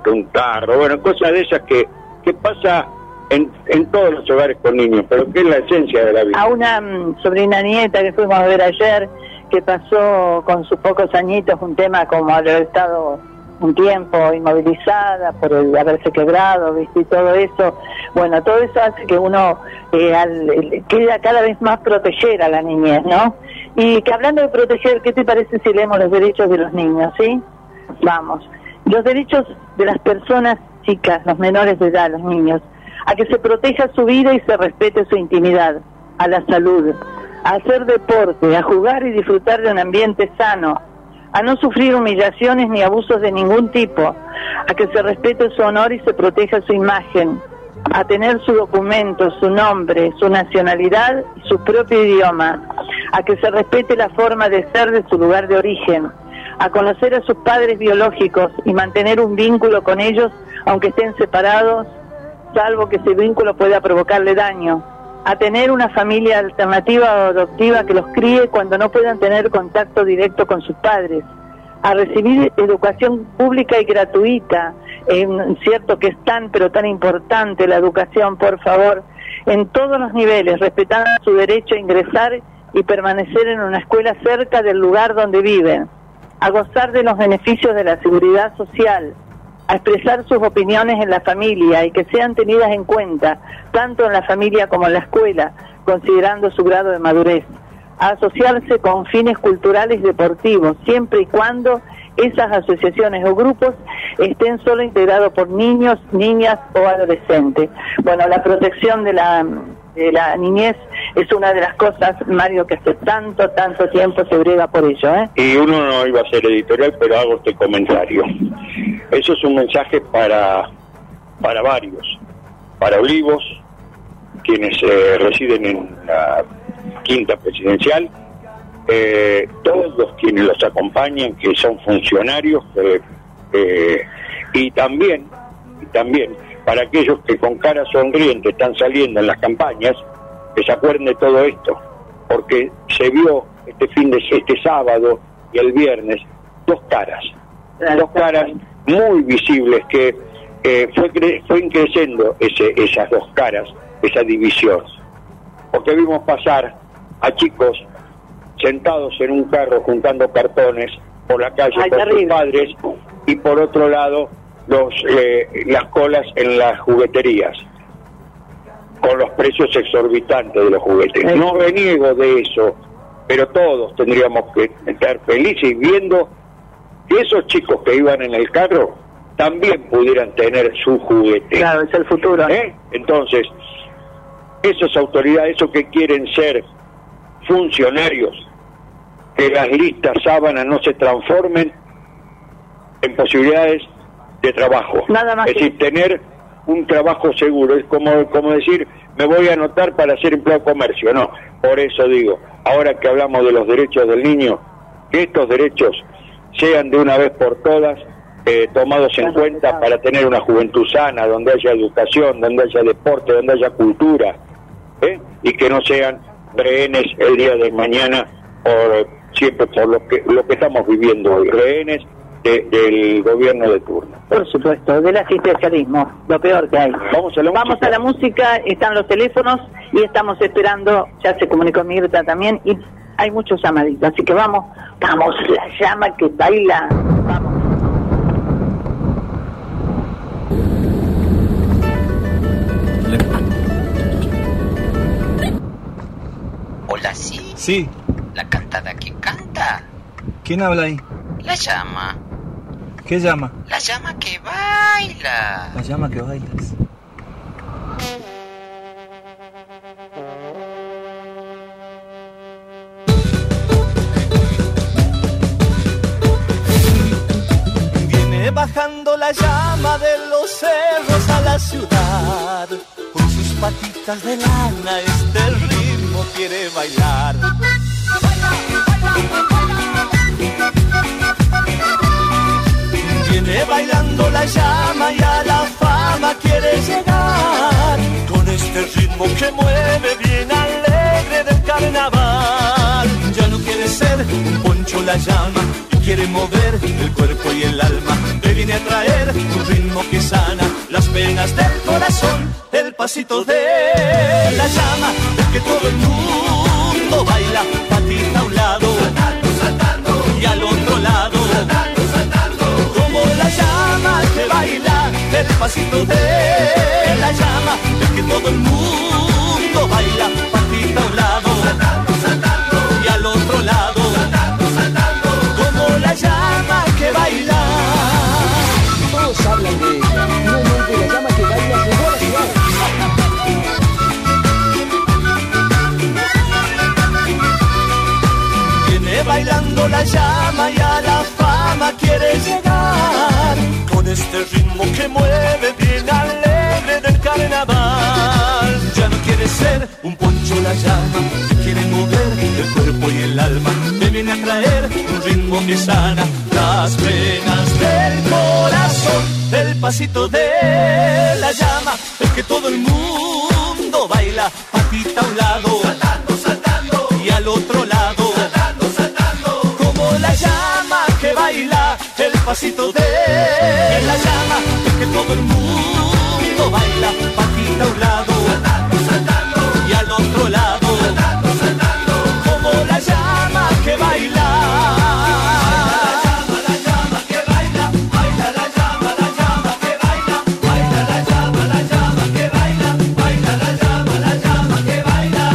un tarro, bueno, cosas de esas que, que pasa en, todos los hogares con niños, pero que es la esencia de la vida. a una mm, sobrina nieta que fuimos a ver ayer, que pasó con sus pocos añitos un tema como haber estado un tiempo inmovilizada por el haberse quebrado, ¿viste? Y todo eso, bueno, todo eso hace que uno eh, al- quiera cada vez más proteger a la niñez, ¿no? Y que hablando de proteger, ¿qué te parece si leemos los derechos de los niños, sí? Vamos. Los derechos de las personas chicas, los menores de edad, los niños, a que se proteja su vida y se respete su intimidad, a la salud, a hacer deporte, a jugar y disfrutar de un ambiente sano, a no sufrir humillaciones ni abusos de ningún tipo, a que se respete su honor y se proteja su imagen, a tener su documento, su nombre, su nacionalidad y su propio idioma, a que se respete la forma de ser de su lugar de origen, a conocer a sus padres biológicos y mantener un vínculo con ellos aunque estén separados, salvo que ese vínculo pueda provocarle daño, a tener una familia alternativa o adoptiva que los críe cuando no puedan tener contacto directo con sus padres, a recibir educación pública y gratuita, eh, cierto que es tan pero tan importante la educación, por favor, en todos los niveles, respetando su derecho a ingresar y permanecer en una escuela cerca del lugar donde viven, a gozar de los beneficios de la seguridad social, a expresar sus opiniones en la familia y que sean tenidas en cuenta, tanto en la familia como en la escuela, considerando su grado de madurez, a asociarse con fines culturales y deportivos, siempre y cuando esas asociaciones o grupos estén solo integrados por niños, niñas o adolescentes. Bueno, la protección de la, de la niñez es una de las cosas, Mario, que hace tanto, tanto tiempo se brega por ello. ¿eh? Y uno no iba a ser editorial, pero hago este comentario. Eso es un mensaje para, para varios, para Olivos, quienes eh, residen en la quinta presidencial, eh, todos quienes los acompañan, que son funcionarios, eh, eh, y también, y también para aquellos que con cara sonriente están saliendo en las campañas, que se acuerden de todo esto, porque se vio este fin de este sábado y el viernes dos caras, dos caras muy visibles que eh, fue cre- fue creciendo ese, esas dos caras, esa división, porque vimos pasar a chicos sentados en un carro juntando cartones por la calle Ay, con sus padres y por otro lado los eh, las colas en las jugueterías con los precios exorbitantes de los juguetes. No reniego de eso, pero todos tendríamos que estar felices viendo que esos chicos que iban en el carro también pudieran tener su juguete. Claro, es el futuro. ¿Eh? Entonces, esas autoridades, esos que quieren ser funcionarios, que las listas sábanas no se transformen en posibilidades de trabajo. Nada más es que- decir, tener un trabajo seguro. Es como, como decir, me voy a anotar para ser empleado de comercio. No, por eso digo, ahora que hablamos de los derechos del niño, que estos derechos sean de una vez por todas eh, tomados en cuenta para tener una juventud sana, donde haya educación, donde haya deporte, donde haya cultura, ¿eh? y que no sean rehenes el día de mañana por siempre por lo que lo que estamos viviendo hoy, rehenes de- del gobierno de turno. Por supuesto, del asistencialismo, lo peor que hay. Vamos a la Vamos a la música, están los teléfonos y estamos esperando, ya se comunicó Mirta también, y hay muchos llamaditos, así que vamos, vamos, la llama que baila, vamos. Hola, sí. Sí, La cantada que canta. ¿quién habla ahí? La llama. ¿Qué llama? La llama que baila. La llama que bailas. Bajando la llama de los cerros a la ciudad. Con sus patitas de lana este ritmo quiere bailar. Viene bailando la llama y a la fama quiere llegar. Con este ritmo que mueve bien alegre del carnaval. Ya no quiere ser un poncho la llama quiere mover el cuerpo y el alma. Le viene a traer un ritmo que sana las penas del corazón. El pasito de la llama, es que todo el mundo baila, patita a un lado, y al otro lado, como la llama que baila, el pasito de la llama, es que todo el mundo baila, patita a un lado, y al otro lado, la llama y a la fama quiere llegar. Con este ritmo que mueve bien alegre del carnaval. Ya no quiere ser un poncho la llama Quiere mover el cuerpo y el alma. Me viene a traer un ritmo que sana Las penas del corazón El pasito de la llama. Es que todo el mundo baila Patita a un lado pasito de la llama que todo el mundo baila Patita a un lado Y al otro lado Saltando, Como la llama que baila la llama que baila, baila la llama, la llama que baila, baila la llama, la llama que baila, baila la llama, la llama que baila.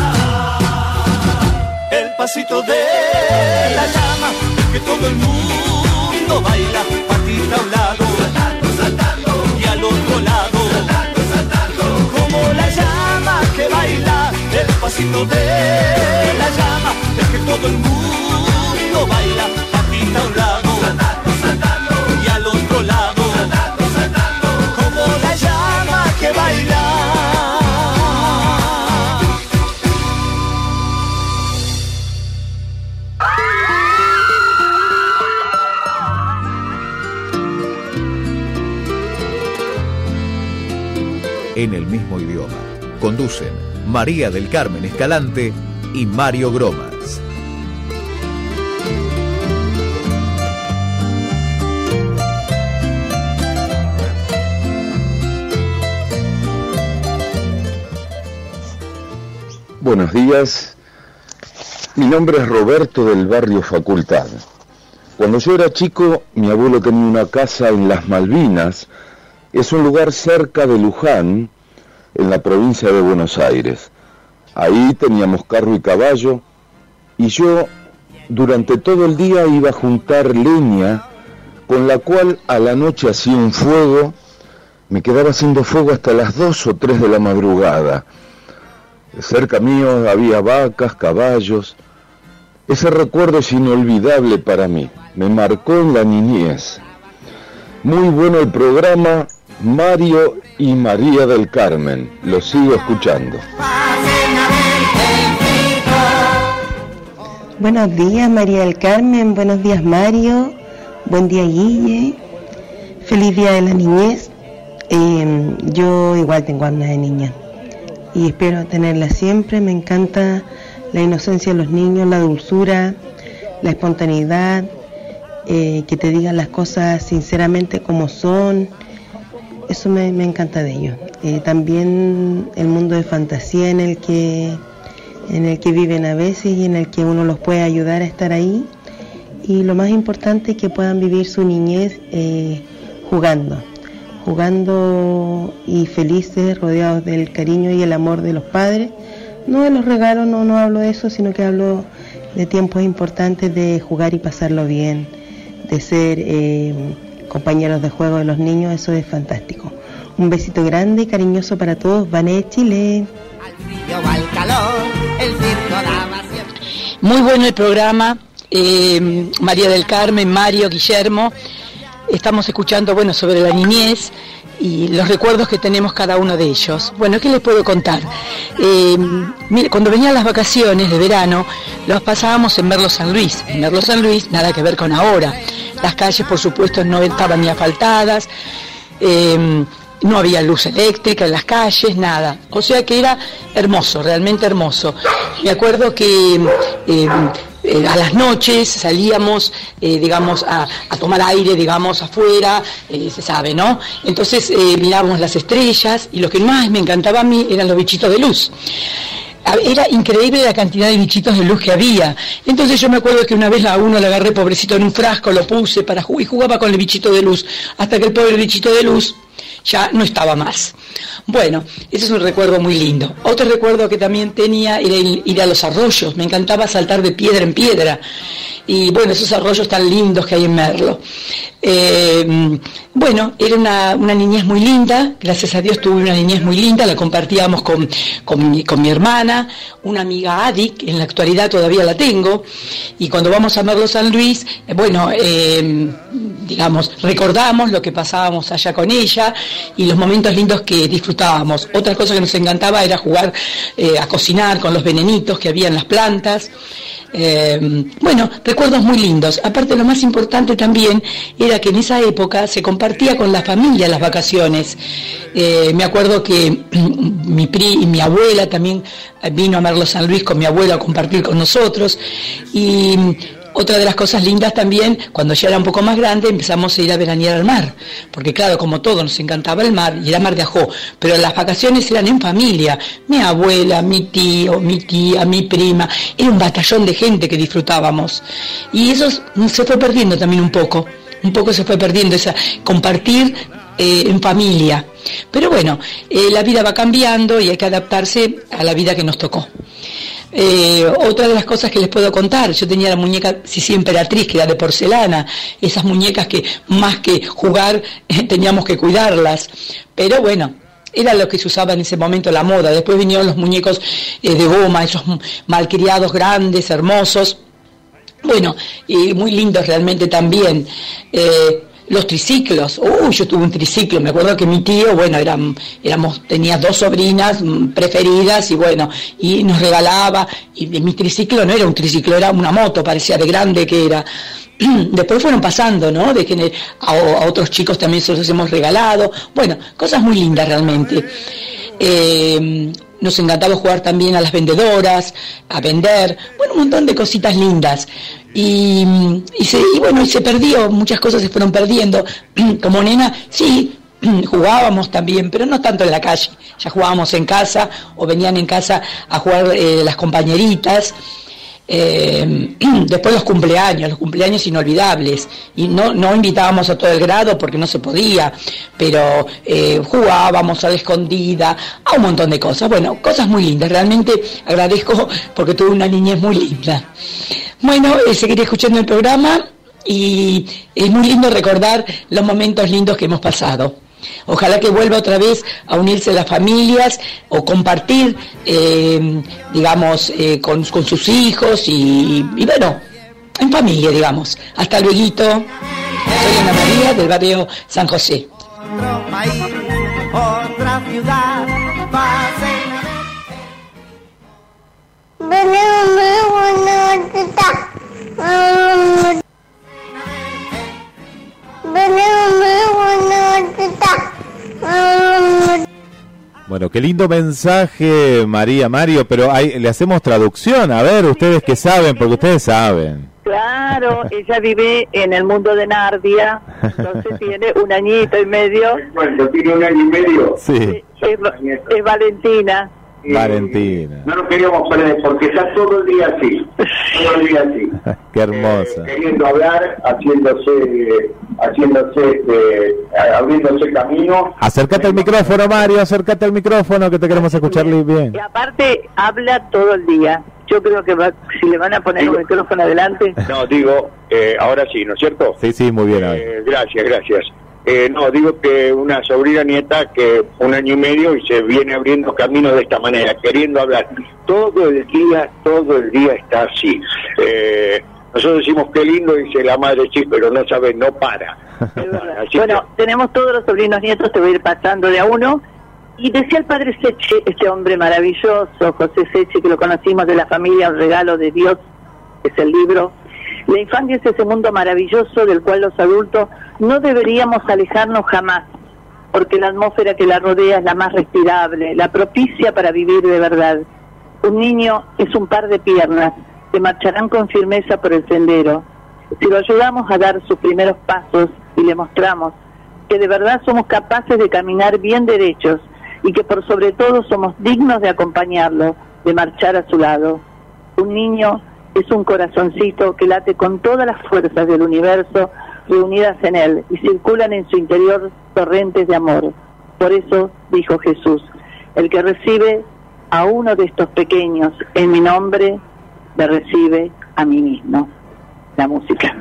El pasito de la llama, que todo el mundo baila, pasito de la llama, es que todo el mundo baila, patita a un lado, saltando, saltando, y al otro lado, saltando, saltando, como la llama que baila. En el mismo idioma. Conducen María del Carmen Escalante y Mario Gromas. Buenos días. Mi nombre es Roberto del barrio Facultad. Cuando yo era chico, mi abuelo tenía una casa en las Malvinas. Es un lugar cerca de Luján, en la provincia de Buenos Aires. Ahí teníamos carro y caballo y yo durante todo el día iba a juntar leña con la cual a la noche hacía un fuego. Me quedaba haciendo fuego hasta las 2 o 3 de la madrugada. Cerca mío había vacas, caballos. Ese recuerdo es inolvidable para mí, me marcó en la niñez. Muy bueno el programa Mario y María del Carmen. Lo sigo escuchando. Buenos días María del Carmen, buenos días Mario, buen día Guille, feliz día de la niñez. Eh, yo igual tengo alma de niña y espero tenerla siempre. Me encanta la inocencia de los niños, la dulzura, la espontaneidad, eh, que te digan las cosas sinceramente como son. Eso me, me encanta de ellos. Eh, también el mundo de fantasía en el que en el que viven a veces y en el que uno los puede ayudar a estar ahí. Y lo más importante es que puedan vivir su niñez eh, jugando, jugando y felices, rodeados del cariño y el amor de los padres. No de los regalos, no, no hablo de eso, sino que hablo de tiempos importantes de jugar y pasarlo bien, de ser eh, compañeros de juego de los niños, eso es fantástico. Un besito grande y cariñoso para todos, Vané Chile. Muy bueno el programa, eh, María del Carmen, Mario, Guillermo. Estamos escuchando, bueno, sobre la niñez y los recuerdos que tenemos cada uno de ellos. Bueno, ¿qué les puedo contar? Eh, cuando venían las vacaciones de verano, los pasábamos en Merlo San Luis. En Merlo San Luis, nada que ver con ahora. Las calles, por supuesto, no estaban ni asfaltadas. eh, no había luz eléctrica en las calles, nada. O sea que era hermoso, realmente hermoso. Me acuerdo que eh, eh, a las noches salíamos, eh, digamos, a, tomar aire, digamos, afuera, se sabe, ¿no? Entonces mirábamos las estrellas y lo que más me encantaba a mí eran los bichitos de luz. A- Era increíble la cantidad de bichitos de luz que había. Entonces yo me acuerdo que una vez a uno le agarré pobrecito en un frasco, lo puse para jugar y jugaba con el bichito de luz, hasta que el pobre bichito de luz ya no estaba más. Bueno, ese es un recuerdo muy lindo. Otro recuerdo que también tenía era ir, a los arroyos. Me encantaba saltar de piedra en piedra. Y bueno, esos arroyos tan lindos que hay en Merlo. Eh, bueno, era una, una niñez muy linda, gracias a Dios tuve una niñez muy linda, la compartíamos con, con, mi, con mi hermana, una amiga Adi, que en la actualidad todavía la tengo, y cuando vamos a Merlo San Luis, eh, bueno, eh, digamos, recordamos lo que pasábamos allá con ella y los momentos lindos que disfrutábamos. Otra cosa que nos encantaba era jugar eh, a cocinar con los venenitos que había en las plantas. Eh, bueno, recuerdos muy lindos. Aparte, lo más importante también era que en esa época se compartía con la familia las vacaciones. Eh, me acuerdo que mi pri y mi abuela también vino a Merlo San Luis con mi abuela a compartir con nosotros. Y otra de las cosas lindas también, cuando ya era un poco más grande, empezamos a ir a veranear al mar. Porque claro, como todo, nos encantaba el mar y era mar de Ajó. Pero las vacaciones eran en familia. Mi abuela, mi tío, mi tía, mi prima. Era un batallón de gente que disfrutábamos. Y eso se fue perdiendo también un poco. Un poco se fue perdiendo esa compartir eh, en familia. Pero bueno, eh, la vida va cambiando y hay que adaptarse a la vida que nos tocó. Eh, otra de las cosas que les puedo contar, yo tenía la muñeca Sisi Emperatriz, que era de porcelana, esas muñecas que más que jugar teníamos que cuidarlas. Pero bueno, era lo que se usaba en ese momento la moda. Después vinieron los muñecos eh, de goma, esos malcriados grandes, hermosos. Bueno, y muy lindos realmente también. Eh, los triciclos, uy, yo tuve un triciclo, me acuerdo que mi tío, bueno, eran, éramos, tenía dos sobrinas mm, preferidas y bueno, y nos regalaba, y mi triciclo no era un triciclo, era una moto, parecía de grande que era. Después fueron pasando, ¿no? De que a, a otros chicos también se los hemos regalado, bueno, cosas muy lindas realmente. Eh, nos encantaba jugar también a las vendedoras, a vender, bueno, un montón de cositas lindas. Y, se, y bueno, y se perdió, muchas cosas se fueron perdiendo. Como nena, sí, jugábamos también, pero no tanto en la calle, ya jugábamos en casa o venían en casa a jugar eh, las compañeritas. Eh, después los cumpleaños, los cumpleaños inolvidables. Y no, no invitábamos a todo el grado porque no se podía, pero eh, jugábamos a la escondida, a un montón de cosas. Bueno, cosas muy lindas. Realmente agradezco porque tuve una niñez muy linda. Bueno, eh, seguiré escuchando el programa y es muy lindo recordar los momentos lindos que hemos pasado. Ojalá que vuelva otra vez a unirse las familias o compartir, eh, digamos, eh, con, con, sus hijos y, bueno, en familia, digamos. Hasta luego. Soy Ana María del barrio San José. Otro país, otra ciudad, Bueno, qué lindo mensaje, María Mario, pero hay, le hacemos traducción. A ver, ustedes que saben, porque ustedes saben. Claro, ella vive en el mundo de Nardia, entonces tiene un añito y medio. Bueno, tiene un año y medio. Sí, Es, es Valentina. Valentina. No nos queríamos perder porque está todo el día así. Todo el día así. Qué hermosa. Queriendo hablar, haciéndose, haciéndose, eh, abriéndose camino. Acércate al micrófono, Mario, acércate al micrófono que te queremos escuchar bien. Y aparte habla todo el día. Yo creo que va- si le van a poner un micrófono adelante, No, digo, eh, ahora sí, ¿no es cierto? Sí, sí, muy bien. Eh, gracias, gracias. Eh, no, digo que una sobrina nieta que un año y medio y se viene abriendo camino de esta manera, queriendo hablar. Todo el día, todo el día está así. Eh, nosotros decimos qué lindo, dice la madre, sí, pero no sabe, no para. Así bueno, tenemos todos los sobrinos nietos, te voy a ir pasando de a uno. Y decía el padre Seche, este hombre maravilloso, José Seche, que lo conocimos de la familia, un regalo de Dios, es el libro. La infancia es ese mundo maravilloso del cual los adultos no deberíamos alejarnos jamás, porque la atmósfera que la rodea es la más respirable, la propicia para vivir de verdad. Un niño es un par de piernas que marcharán con firmeza por el sendero. Si lo ayudamos a dar sus primeros pasos y le mostramos que de verdad somos capaces de caminar bien derechos y que por sobre todo somos dignos de acompañarlo, de marchar a su lado. Un niño es un corazoncito que late con todas las fuerzas del universo reunidas en él y circulan en su interior torrentes de amor. Por eso dijo Jesús, el que recibe a uno de estos pequeños en mi nombre, me recibe a mí mismo. La música.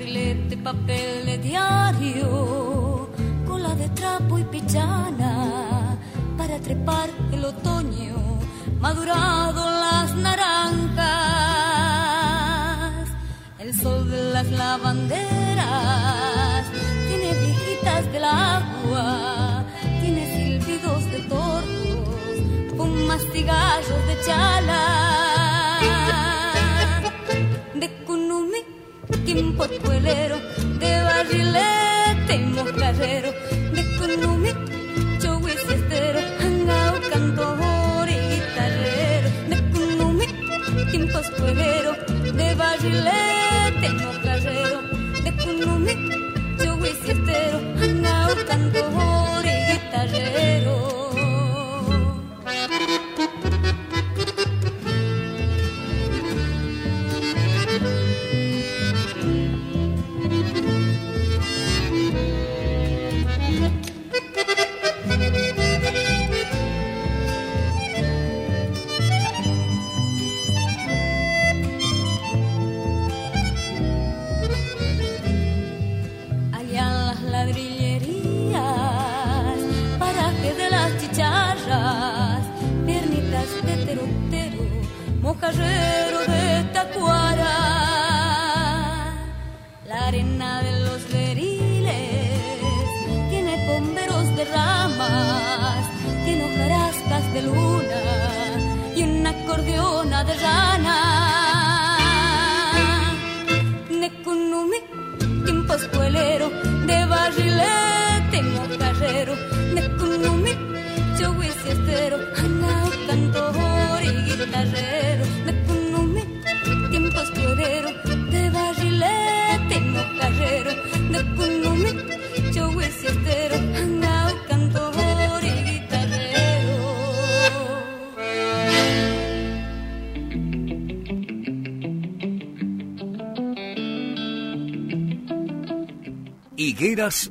Barrilete, papel de diario, cola de trapo y pichana, para trepar el otoño, madurado las naranjas, el sol de las lavanderas, tiene viejitas del agua, tiene silbidos de tordos, pumas y de chala. Quimporcuelero, de barrilete y moscallero, de Cunumi, chogüe siestero, angao, cantor y guitarrero, de Cunumi, Quimporcuelero, de barrilete y moscallero, de Cunumi, chogüe siestero, angao, cantor de tacuara, la arena de los veriles tiene bomberos de ramas, tiene hojarascas de luna y una acordeona de rana. Necunumi, tiempo escuelero, Y Higueras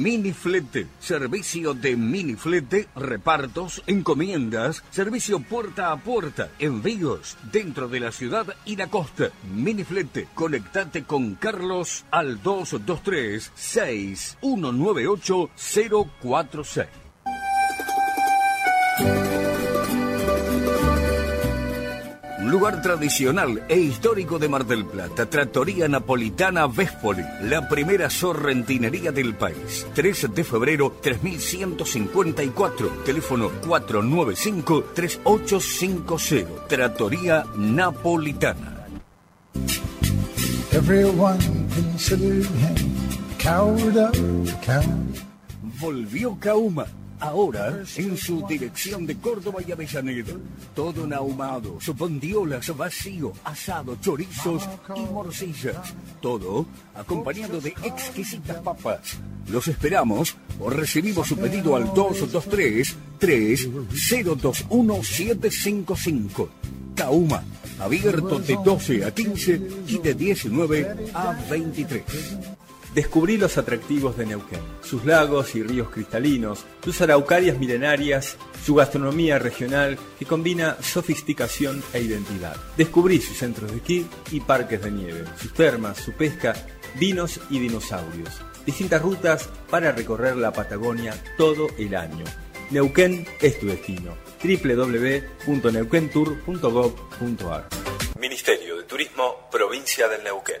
Miniflete, servicio de miniflete, repartos, encomiendas, servicio puerta a puerta, envíos dentro de la ciudad y la costa. Miniflete, conectate con Carlos al 223 6198 046. Lugar tradicional e histórico de Mar del Plata, Trattoria Napolitana Vespoli, la primera sorrentinería del país. 3 de febrero 3154, teléfono 495-3850, Trattoria Napolitana. Everyone him. Volvió Kauma. Ahora en su dirección de Córdoba y Avellaneda. Todo en ahumado, bondiolas, vacío, asado, chorizos y morcillas. Todo acompañado de exquisitas papas. Los esperamos o recibimos su pedido al 223 3021 755. Kauma, abierto de 12 a 15 y de 19 a 23. Descubrí los atractivos de Neuquén, sus lagos y ríos cristalinos, sus araucarias milenarias, su gastronomía regional que combina sofisticación e identidad. Descubrí sus centros de esquí y parques de nieve, sus termas, su pesca, vinos y dinosaurios. Distintas rutas para recorrer la Patagonia todo el año. Neuquén es tu destino. www.neuquentour.gov.ar Ministerio de Turismo, Provincia del Neuquén.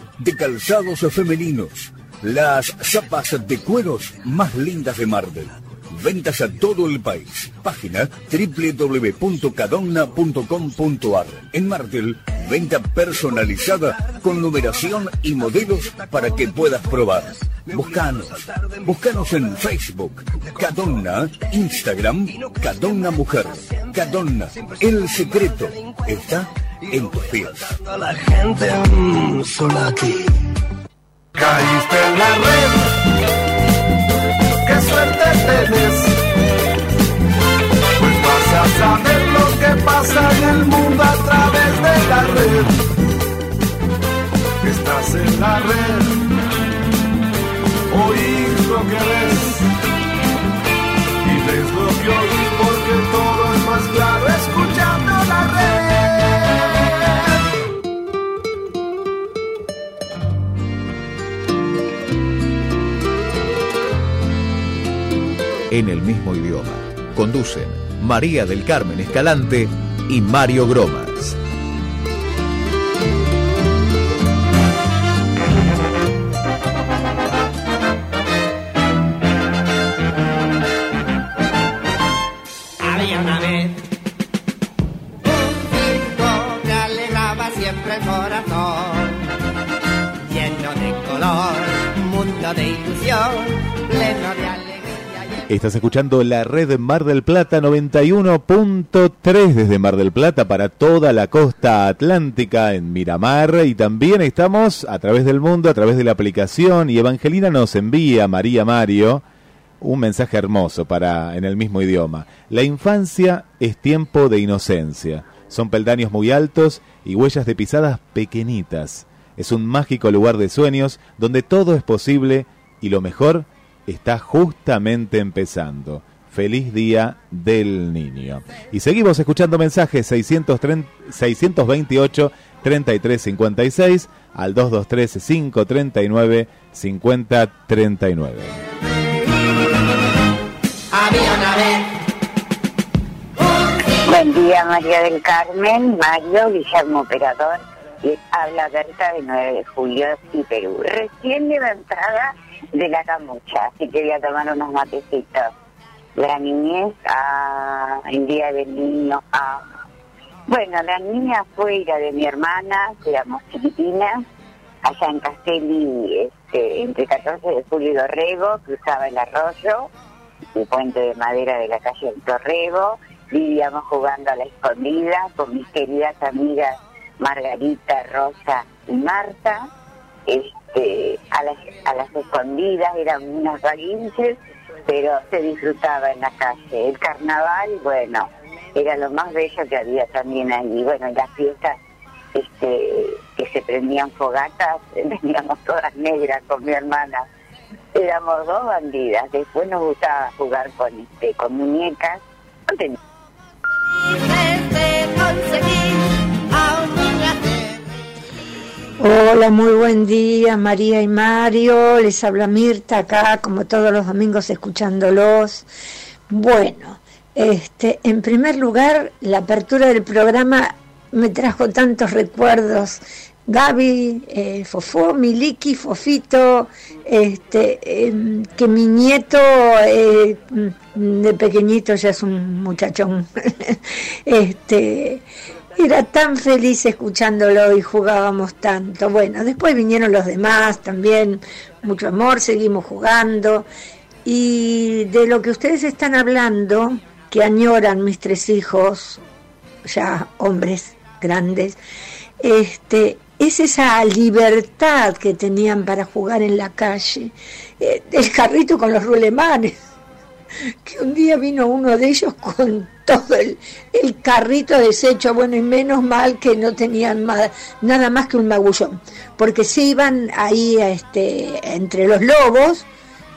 de calzados femeninos. Las zapas de cueros más lindas de Marvel. Ventas a todo el país. Página www.cadonna.com.ar. En Martel, venta personalizada con numeración y modelos para que puedas probar. Buscanos. Buscanos en Facebook. Cadonna. Instagram. Cadonna Mujer. Cadonna. El secreto está en tus pies. la gente mm, solo aquí. Caíste en la red. Qué suerte tenés. Pues vas a saber lo que pasa en el mundo a través de la red. Estás en la red. Oís lo que ves. Y ves lo que oís porque todo es más claro escuchando en el mismo idioma. Conducen María del Carmen Escalante y Mario Gromas. Estás escuchando la red Mar del Plata 91.3 desde Mar del Plata para toda la costa atlántica en Miramar y también estamos a través del mundo, a través de la aplicación y Evangelina nos envía, María Mario, un mensaje hermoso para en el mismo idioma. La infancia es tiempo de inocencia. Son peldaños muy altos y huellas de pisadas pequeñitas. Es un mágico lugar de sueños donde todo es posible y lo mejor está justamente empezando. Feliz Día del Niño. Y seguimos escuchando mensajes 630, 628 3356 al 223 539 5039. Había una vez Buen día, María del Carmen, Mario, Guillermo Operador. Les habla Berta de 9 de julio y Perú. Recién levantada de la camucha, así que voy a tomar unos matecitos. La niñez, ah, el día del niño, ah. Bueno, la niña fue hija de mi hermana, éramos chiquitinas, allá en Castelli, este, entre 14 de julio y Dorrego, cruzaba el arroyo, el puente de madera de la calle del Torrego, vivíamos jugando a la escondida con mis queridas amigas Margarita, Rosa y Marta, este, a las, a las escondidas eran unas vaguinches, pero se disfrutaba en la calle. El carnaval, bueno, era lo más bello que había también ahí. Bueno, en las fiestas este, que se prendían fogatas, veníamos todas negras con mi hermana. Éramos dos bandidas. Después nos gustaba jugar con, este, con muñecas. No Hola, muy buen día, María y Mario. Les habla Mirta acá, como todos los domingos, escuchándolos. Bueno, este, en primer lugar, la apertura del programa me trajo tantos recuerdos. Gaby, eh, Fofó, Miliki, Fofito, este, em, que mi nieto eh, de pequeñito ya es un muchachón. este, era tan feliz escuchándolo y jugábamos tanto. Bueno, después vinieron los demás también, mucho amor, seguimos jugando. Y de lo que ustedes están hablando, que añoran mis tres hijos, ya hombres grandes, este, es esa libertad que tenían para jugar en la calle. Eh, el carrito con los rulemanes que un día vino uno de ellos con todo el, carrito deshecho, bueno, y menos mal que no tenían ma- nada más que un magullón, porque se iban ahí este, entre los lobos,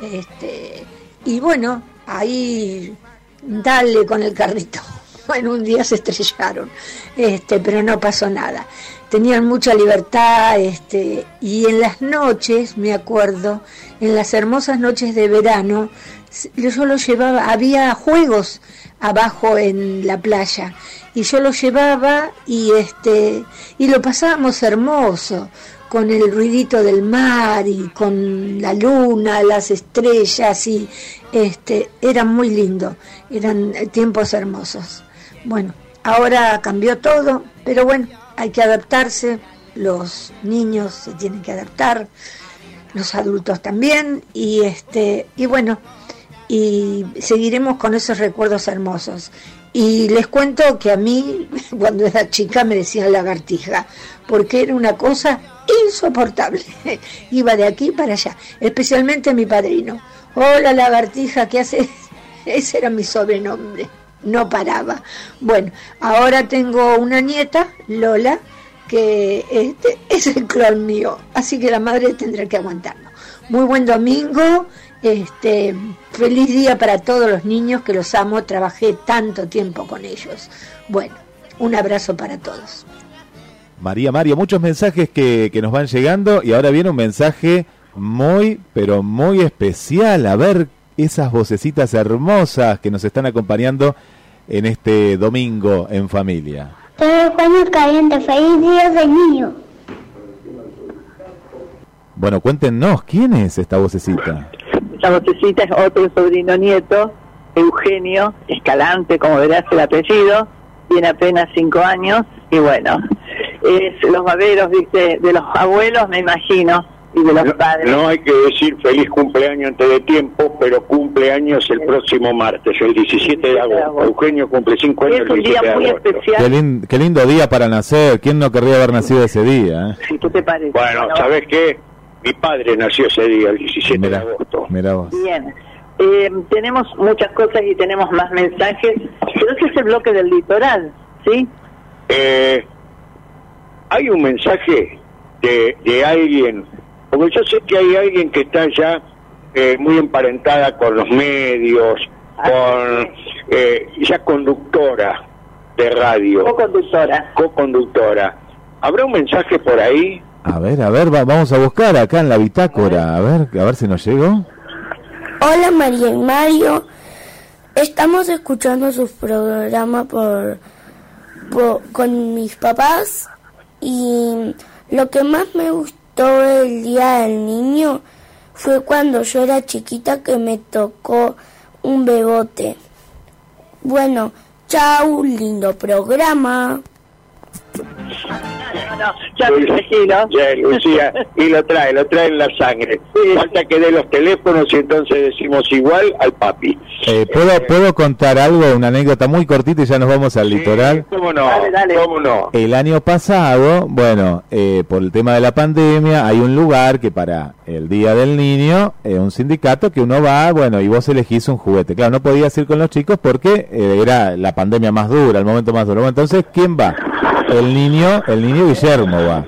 este, y bueno, ahí dale con el carrito. Bueno, un día se estrellaron, este, pero no pasó nada. Tenían mucha libertad, este, y en las noches, me acuerdo, en las hermosas noches de verano, yo los llevaba, había juegos abajo en la playa y yo los llevaba y este y lo pasábamos hermoso con el ruidito del mar y con la luna, las estrellas y este era muy lindo, eran tiempos hermosos. Bueno, ahora cambió todo, pero bueno, hay que adaptarse, los niños se tienen que adaptar, los adultos también y este y bueno, y seguiremos con esos recuerdos hermosos. Y les cuento que a mí, cuando era chica, me decían lagartija, porque era una cosa insoportable. Iba de aquí para allá, especialmente mi padrino. Hola lagartija, ¿qué haces? Ese era mi sobrenombre, no paraba. Bueno, ahora tengo una nieta, Lola, que este es el clon mío, así que la madre tendrá que aguantarlo. Muy buen domingo, este, feliz día para todos los niños que los amo, trabajé tanto tiempo con ellos. Bueno, un abrazo para todos. María, María, muchos mensajes que, que nos van llegando y ahora viene un mensaje muy, pero muy especial. A ver esas vocecitas hermosas que nos están acompañando en este domingo en familia. Todo caliente, feliz día del niño. Bueno, cuéntenos, ¿quién es esta vocecita? Esa vocecita es otro sobrino nieto, Eugenio Escalante, como verás el apellido, tiene apenas cinco años y bueno, es los baberos, viste, de los abuelos, me imagino, y de los padres. No hay que decir feliz cumpleaños antes de tiempo, pero cumpleaños el próximo martes, el 17 de agosto. Eugenio cumple 5 años Es el un día 17 de muy agosto. especial. Qué, lin- qué lindo día para nacer. ¿Quién no querría haber nacido ese día? eh? Si tú te parece. Bueno, ¿sabes qué? Mi padre nació ese día, el 17 de agosto. Mira vos. Bien. Eh, tenemos muchas cosas y tenemos más mensajes, pero ese es el bloque del litoral, ¿sí? Eh, hay un mensaje de, de alguien, porque yo sé que hay alguien que está ya eh, muy emparentada con los medios, con eh, ya conductora de radio. Co-conductora. Co-conductora. ¿Habrá un mensaje por ahí? A ver, a ver, va- vamos a buscar acá en la bitácora, a ver, a ver si nos llegó. Hola María y Mario, estamos escuchando su programa por, por- con mis papás y lo que más me gustó el día del niño fue cuando yo era chiquita que me tocó un bebote. Bueno, chau, lindo programa. Ya me imagino. Ya, Lucía, y lo trae, lo trae en la sangre. Falta que dé los teléfonos y entonces decimos igual al papi. Eh, ¿puedo, ¿Puedo contar algo, una anécdota muy cortita y ya nos vamos al litoral? ¿Cómo no? ¿Cómo no? El año pasado, bueno, eh, por el tema de la pandemia, hay un lugar que para el Día del Niño, eh, un sindicato que uno va, bueno, y vos elegís un juguete. Claro, no podías ir con los chicos porque eh, era la pandemia más dura, el momento más duro. Bueno, entonces, ¿quién va? El niño, el niño Guillermo va.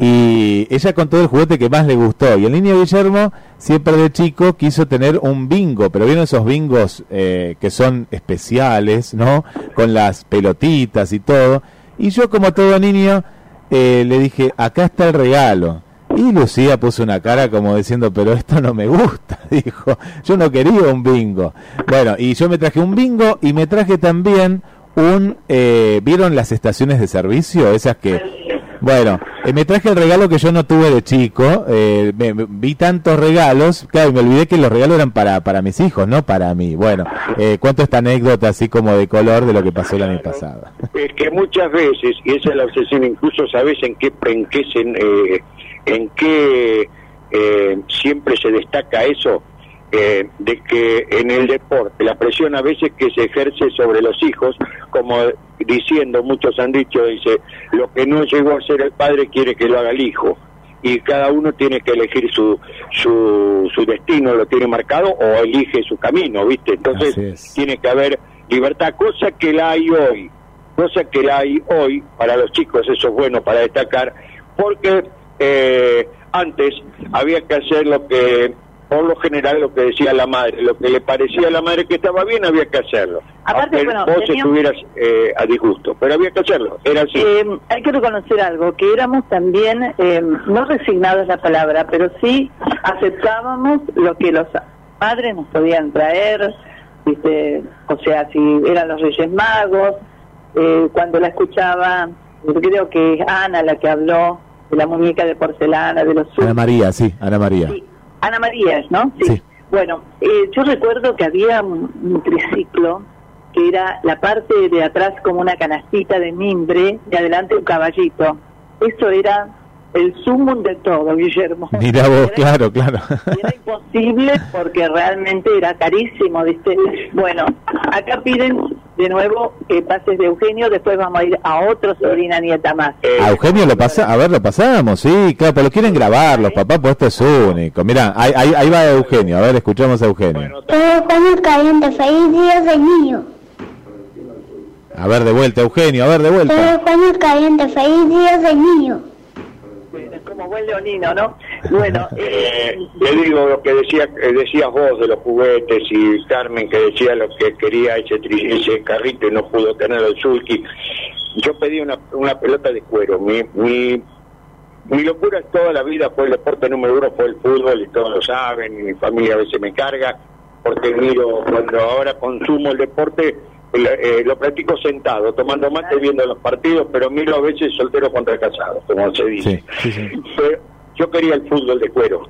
Y ella con todo el juguete que más le gustó. Y el niño Guillermo, siempre de chico, quiso tener un bingo. Pero vieron esos bingos eh, que son especiales, ¿no? Con las pelotitas y todo. Y yo, como todo niño, eh, le dije, acá está el regalo. Y Lucía puso una cara como diciendo, pero esto no me gusta, dijo, yo no quería un bingo. Bueno, y yo me traje un bingo y me traje también un, eh, ¿vieron las estaciones de servicio? Esas que, bueno, eh, me traje el regalo que yo no tuve de chico, eh, me- vi tantos regalos, claro, me olvidé que los regalos eran para, para mis hijos, no para mí. Bueno, eh, cuento esta anécdota así como de color de lo que pasó el año pasado. Es que muchas veces, y esa es la obsesión, incluso sabes en qué, en qué, se, eh, en qué eh, siempre se destaca eso, eh, de que en el deporte la presión a veces que se ejerce sobre los hijos, como diciendo, muchos han dicho, dice, lo que no llegó a ser el padre quiere que lo haga el hijo. Y cada uno tiene que elegir su, su, su destino, lo tiene marcado o elige su camino, ¿viste? Entonces tiene que haber libertad, cosa que la hay hoy cosa que la hay hoy para los chicos, eso es bueno para destacar, porque eh, antes había que hacer lo que, por lo general, lo que decía la madre, lo que le parecía a la madre que estaba bien, había que hacerlo. Aparte, Aunque bueno, vos teníamos- estuvieras eh, a disgusto, pero había que hacerlo, era así. Eh, hay que reconocer algo, que éramos también, eh, no resignados la palabra, pero sí aceptábamos lo que los padres nos podían traer, ¿viste? o sea, si eran los Reyes Magos, eh, cuando la escuchaba, creo que es Ana la que habló de la muñeca de porcelana, de los Ana María, sí, Ana María. Ana María, ¿no? Sí. Bueno, eh, yo recuerdo que había un, un triciclo que era la parte de atrás como una canastita de mimbre y adelante un caballito. Eso era el sumum de todo, Guillermo. Mira vos, claro, claro. Era imposible porque realmente era carísimo, ¿viste? Bueno, acá piden de nuevo que pases de Eugenio, después vamos a ir a otro sobrina nieta más. A Eugenio lo pasa, a ver, lo pasamos, sí, claro, pero lo quieren grabar los papás, pues esto es único. Mira, ahí, ahí, ahí va Eugenio, a ver, escuchamos a Eugenio. Todo Juan Caliente, feliz día del niño. A ver, de vuelta, Eugenio, a ver, de vuelta. Caliente, feliz día del niño. Como buen leonino, ¿no? Bueno, Eh, le digo lo que decía eh, decías vos de los juguetes y Carmen que decía lo que quería ese, tri- ese carrito y no pudo tenerlo el sulky. Yo pedí una, una pelota de cuero. Mi, mi, mi locura toda la vida fue el deporte número uno, fue el fútbol y todos lo saben. y mi familia a veces me carga porque miro, cuando ahora consumo el deporte, eh, lo practico sentado, tomando mate, viendo los partidos, pero miro a veces soltero contra casado, como se dice. Pero yo quería el fútbol de cuero.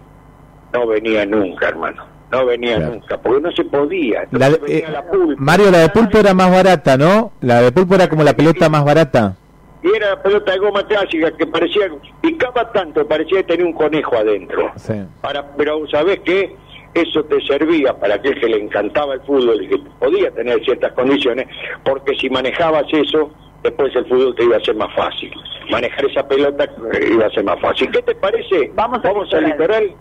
No venía nunca, hermano. No venía nunca, porque no se podía. La de- venía eh, la pulpa. Mario, la de pulpo era más barata, ¿no? La de pulpo era como la pelota más barata. Y era la pelota de goma clásica que parecía, picaba tanto, parecía que tenía un conejo adentro. Para, pero ¿sabés qué? Eso te servía para aquel que le encantaba el fútbol y que podía tener ciertas condiciones, porque si manejabas eso, después el fútbol te iba a ser más fácil. Manejar esa pelota eh, iba a ser más fácil. ¿Qué te parece? Vamos, Vamos al litoral.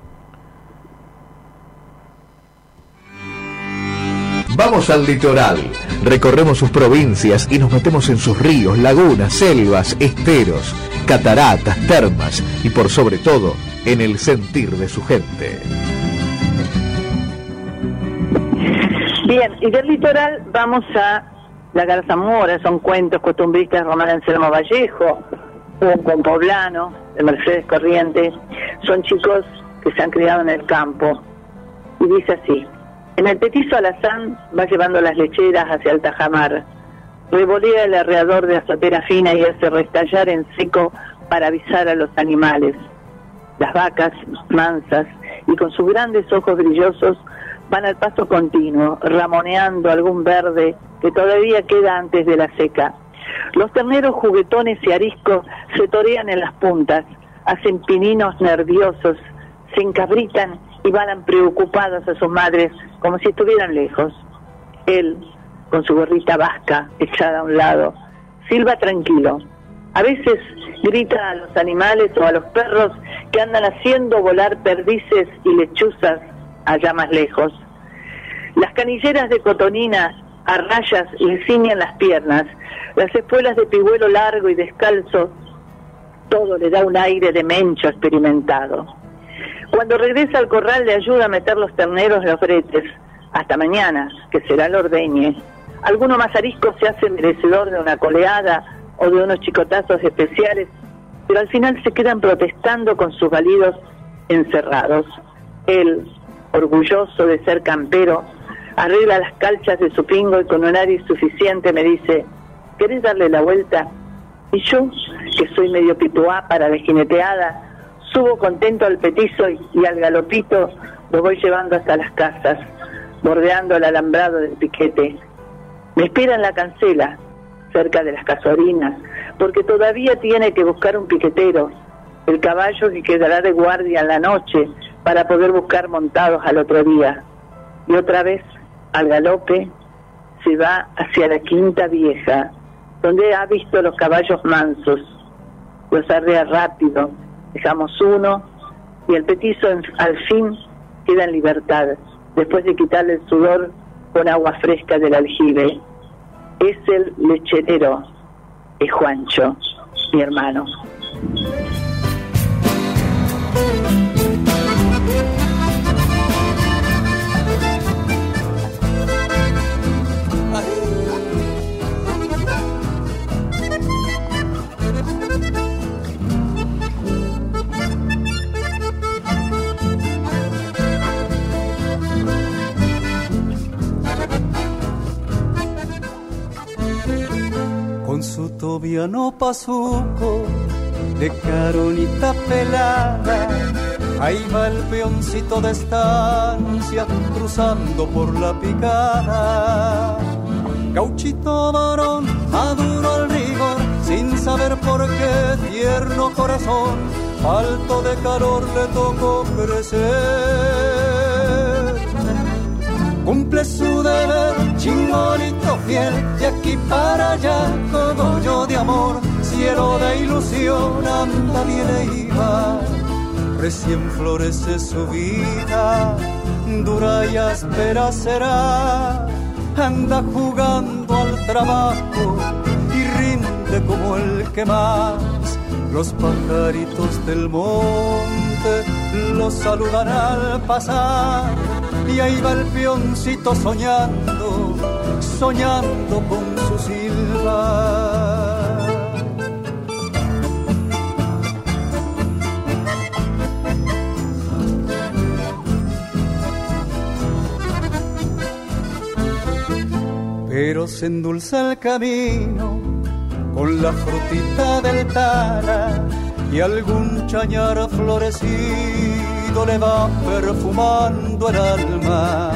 Vamos al litoral, recorremos sus provincias y nos metemos en sus ríos, lagunas, selvas, esteros, cataratas, termas y por sobre todo en el sentir de su gente. Bien, y del litoral vamos a la Garzamora, son cuentos costumbristas Román Anselmo Vallejo, un con poblano de Mercedes Corrientes, son chicos que se han criado en el campo. Y dice así, en el petizo alazán va llevando las lecheras hacia el tajamar, revolea el arreador de azotera fina y hace restallar en seco para avisar a los animales. Las vacas, mansas y con sus grandes ojos brillosos, van al paso continuo, ramoneando algún verde que todavía queda antes de la seca. Los terneros juguetones y ariscos se torean en las puntas, hacen pininos nerviosos, se encabritan y van preocupados a sus madres como si estuvieran lejos. Él, con su gorrita vasca echada a un lado, silba tranquilo. A veces grita a los animales o a los perros que andan haciendo volar perdices y lechuzas allá más lejos. Las canilleras de cotonina a rayas le ciñen las piernas, las espuelas de pigüelo largo y descalzo, todo le da un aire de mencho experimentado. Cuando regresa al corral le ayuda a meter los terneros en los bretes. Hasta mañana, que será el ordeñe. Alguno más se hace merecedor de una coleada o de unos chicotazos especiales, pero al final se quedan protestando con sus validos encerrados. Él, orgulloso de ser campero, arregla las calchas de su pingo y con un aire suficiente me dice, ¿querés darle la vuelta? Y yo, que soy medio pituá para la jineteada, subo contento al petizo y, y al galopito lo voy llevando hasta las casas, bordeando el alambrado del piquete. Me espera en la cancela, cerca de las casorinas, porque todavía tiene que buscar un piquetero, el caballo que quedará de guardia en la noche para poder buscar montados al otro día. Y otra vez, al galope, se va hacia la quinta vieja, donde ha visto los caballos mansos. Los arrea rápido, dejamos uno y el petizo al fin queda en libertad, después de quitarle el sudor con agua fresca del aljibe. Es el lecherero, es Juancho, mi hermano. Con su tobiano pasuco de caronita pelada. Ahí va el peoncito de estancia cruzando por la picada. Gauchito varón, maduro al rigor, sin saber por qué tierno corazón, falto de calor le tocó crecer. Cumple su deber, chingolito fiel, de aquí para allá, cogollo de amor, cielo de ilusión, anda, viene y va. Recién florece su vida, dura y áspera será, anda jugando al trabajo y rinde como el que más. Los pajaritos del monte los saludan al pasar y ahí va el peoncito soñando, soñando con su silba. Pero se endulza el camino con la frutita del tara y algún chañar florecido le va perfumando el alma.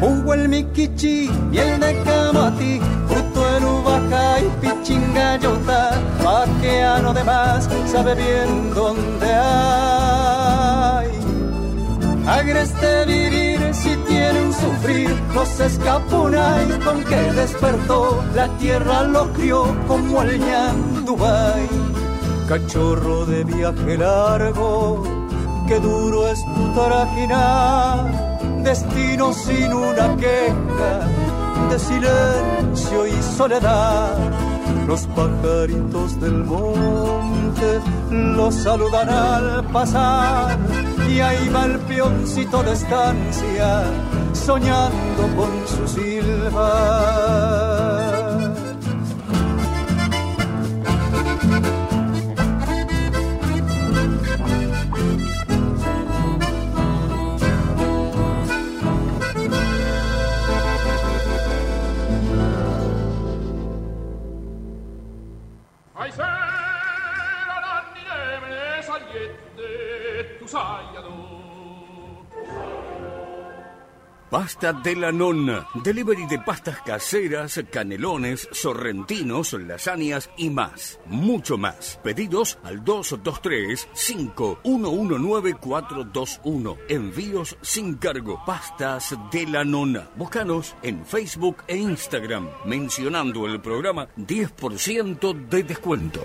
Hugo el miquichi y el de camati, fruto en uvaca y pichingayota, vaqueano de más, sabe bien dónde hay. Agreste vivir si tiene un sufrir, no se escapunay con que despertó, la tierra lo crió como el ñandubay. Cachorro de viaje largo, qué duro es tu trajinar, de destino sin una queja de silencio y soledad. Los pajaritos del monte los saludan al pasar y ahí va el peoncito de estancia soñando con su silba. Pasta de la nonna. Delivery de pastas caseras, canelones, sorrentinos, lasañas y más. Mucho más. Pedidos al 223-5119-421. Envíos sin cargo. Pastas de la nonna. Búscanos en Facebook e Instagram. Mencionando el programa 10% de descuento.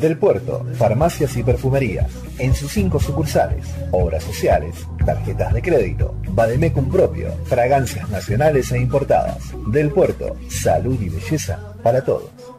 Del Puerto, farmacias y perfumerías. En sus cinco sucursales, obras sociales, tarjetas de crédito, Bademecum propio, fragancias nacionales e importadas. Del Puerto, salud y belleza para todos.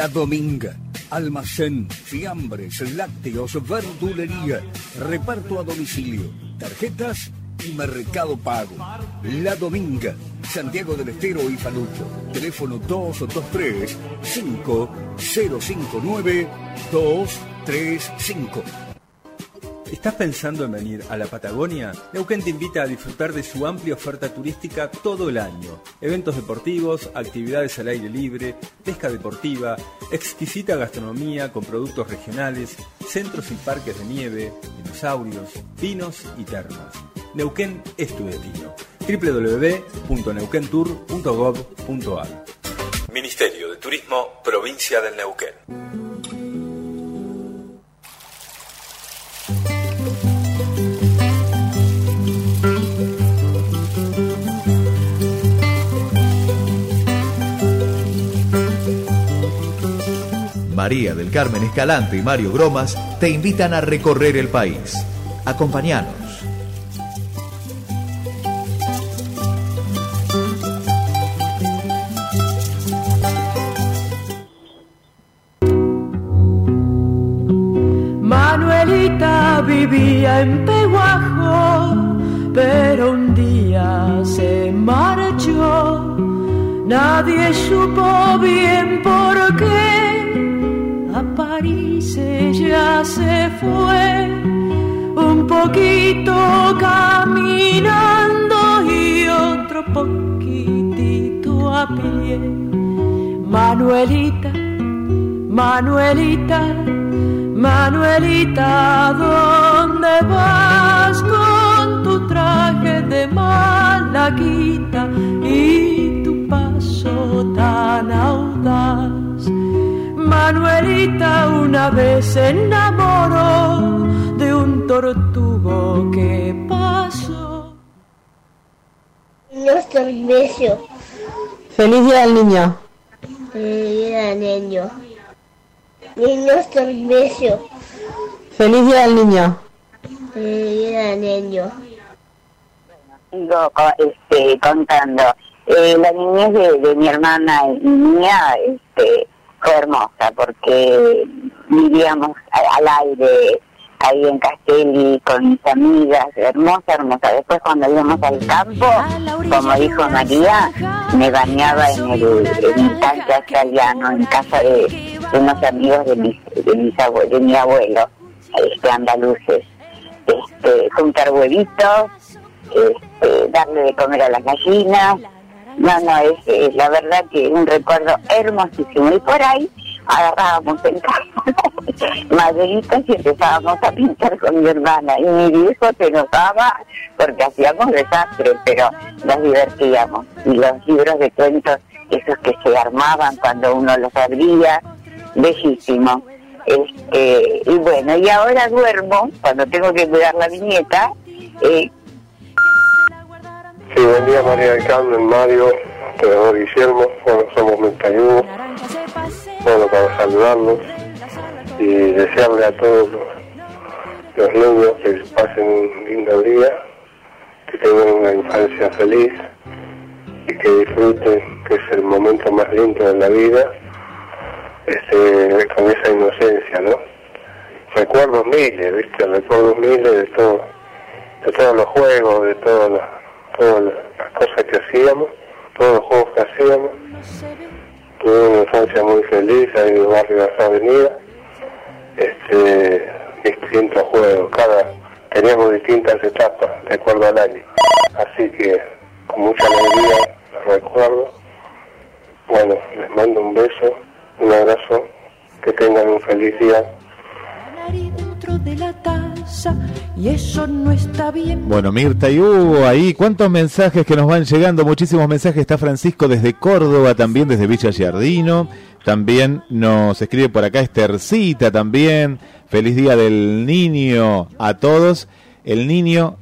La Dominga. Almacén, fiambres, lácteos, verdulería, reparto a domicilio, tarjetas y mercado pago. La Dominga, Santiago del Estero y Falucho. Teléfono 223 5059 235. ¿Estás pensando en venir a la Patagonia? Neuquén te invita a disfrutar de su amplia oferta turística todo el año. Eventos deportivos, actividades al aire libre, pesca deportiva, exquisita gastronomía con productos regionales, centros y parques de nieve, dinosaurios, vinos y termas. Neuquén es tu destino. www.neuquentour.gov.ar Ministerio de Turismo, Provincia del Neuquén. María del Carmen Escalante y Mario Gromas te invitan a recorrer el país. Acompáñanos. Manuelita vivía en Peguajo, pero un día se marchó. Nadie supo bien por qué, París ya se fue, un poquito caminando y otro poquitito a pie. Manuelita, Manuelita, Manuelita, ¿dónde vas con tu traje de malaguita y tu paso tan audaz? Manuelita una vez se enamoró de un tortugo que pasó. Nuestro beso. Feliz día del niño. Feliz día del niño. Nuestro beso. Feliz día del niño. Feliz día del niño. Este, contando. Eh, la niñez de, de mi hermana y mía este, fue hermosa porque vivíamos al aire ahí en Castelli con mis amigas, hermosa, hermosa. Después cuando íbamos al campo, como dijo María, me bañaba en el, en el tanque australiano en casa de, de unos amigos de, mis, de, mis abue- de mi abuelo, este, andaluces. Este, juntar huevitos, este, darle de comer a las gallinas. No, no, es, la verdad que un recuerdo hermosísimo. Y por ahí agarrábamos en casa maderitas y empezábamos a pintar con mi hermana. Y mi viejo se enojaba porque hacíamos desastres, pero nos divertíamos. Y los libros de cuentos, esos que se armaban cuando uno los abría, bellísimo. Este, y bueno, y ahora duermo, cuando tengo que cuidar la viñeta, eh, Sí, buen día María del Carmen, Mario, Teodoro Guillermo, bueno, somos 31, bueno, para saludarlos y desearle a todos los, los niños que pasen un lindo día, que tengan una infancia feliz y que disfruten, que es el momento más lindo de la vida, este, con esa inocencia, ¿no? Recuerdos miles, ¿viste? Recuerdos miles de todo, de todos los juegos, de todas las todas las cosas que hacíamos, todos los juegos que hacíamos. Tuve una infancia muy feliz ahí en el barrio de la avenida. Este, distintos juegos, cada teníamos distintas etapas de acuerdo al año. Así que con mucha alegría los recuerdo. Bueno, les mando un beso, un abrazo, que tengan un feliz día. Y eso no está bien. Bueno, Mirta, y hubo ahí cuántos mensajes que nos van llegando, muchísimos mensajes. Está Francisco desde Córdoba, también desde Villa Giardino. También nos escribe por acá Estercita también. Feliz día del niño a todos. El niño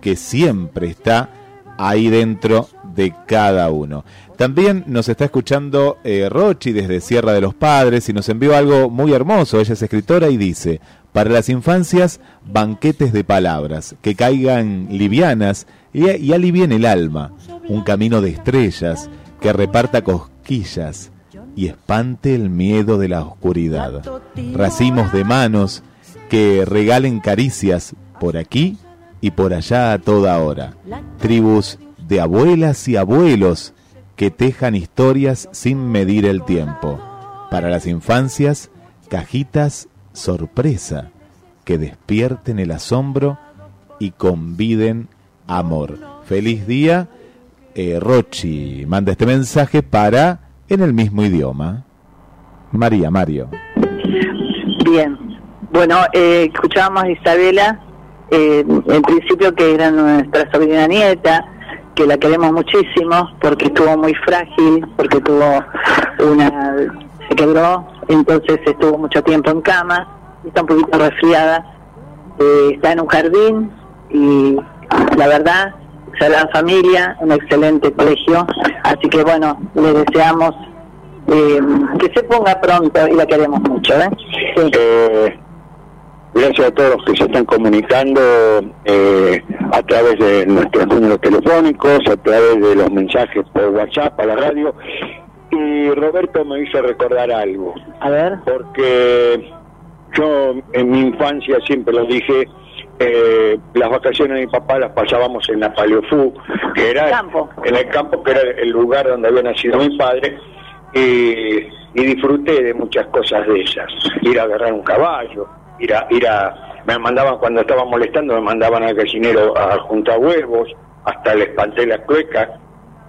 que siempre está ahí dentro de cada uno. También nos está escuchando eh, Rochi desde Sierra de los Padres y nos envió algo muy hermoso. Ella es escritora y dice, para las infancias, banquetes de palabras, que caigan livianas y, y alivien el alma, un camino de estrellas que reparta cosquillas y espante el miedo de la oscuridad. Racimos de manos que regalen caricias por aquí y por allá a toda hora. Tribus de abuelas y abuelos que tejan historias sin medir el tiempo. Para las infancias, cajitas sorpresa que despierten el asombro y conviden amor. Feliz día. Eh, Rochi manda este mensaje para en el mismo idioma. María, Mario. Bien. Bueno, eh, escuchábamos a Isabela, eh, en principio que era nuestra sobrina nieta, que la queremos muchísimo porque estuvo muy frágil, porque tuvo una. se quebró, entonces estuvo mucho tiempo en cama, está un poquito resfriada, eh, está en un jardín y la verdad, la familia, un excelente colegio, así que bueno, le deseamos eh, que se ponga pronto y la queremos mucho. ¿eh? Eh, gracias a todos los que se están comunicando eh, a través de nuestros números telefónicos, a través de los mensajes por WhatsApp, a la radio. Y Roberto me hizo recordar algo. A ver. Porque yo en mi infancia siempre lo dije, eh, las vacaciones de mi papá las pasábamos en la Paleofú, que era Campo. en el campo, que era el lugar donde había nacido mi padre. y, y disfruté de muchas cosas de esas. Ir a agarrar un caballo, ir a, ir a, me mandaban cuando estaba molestando, me mandaban al gallinero a juntar huevos, hasta le espanté las cuecas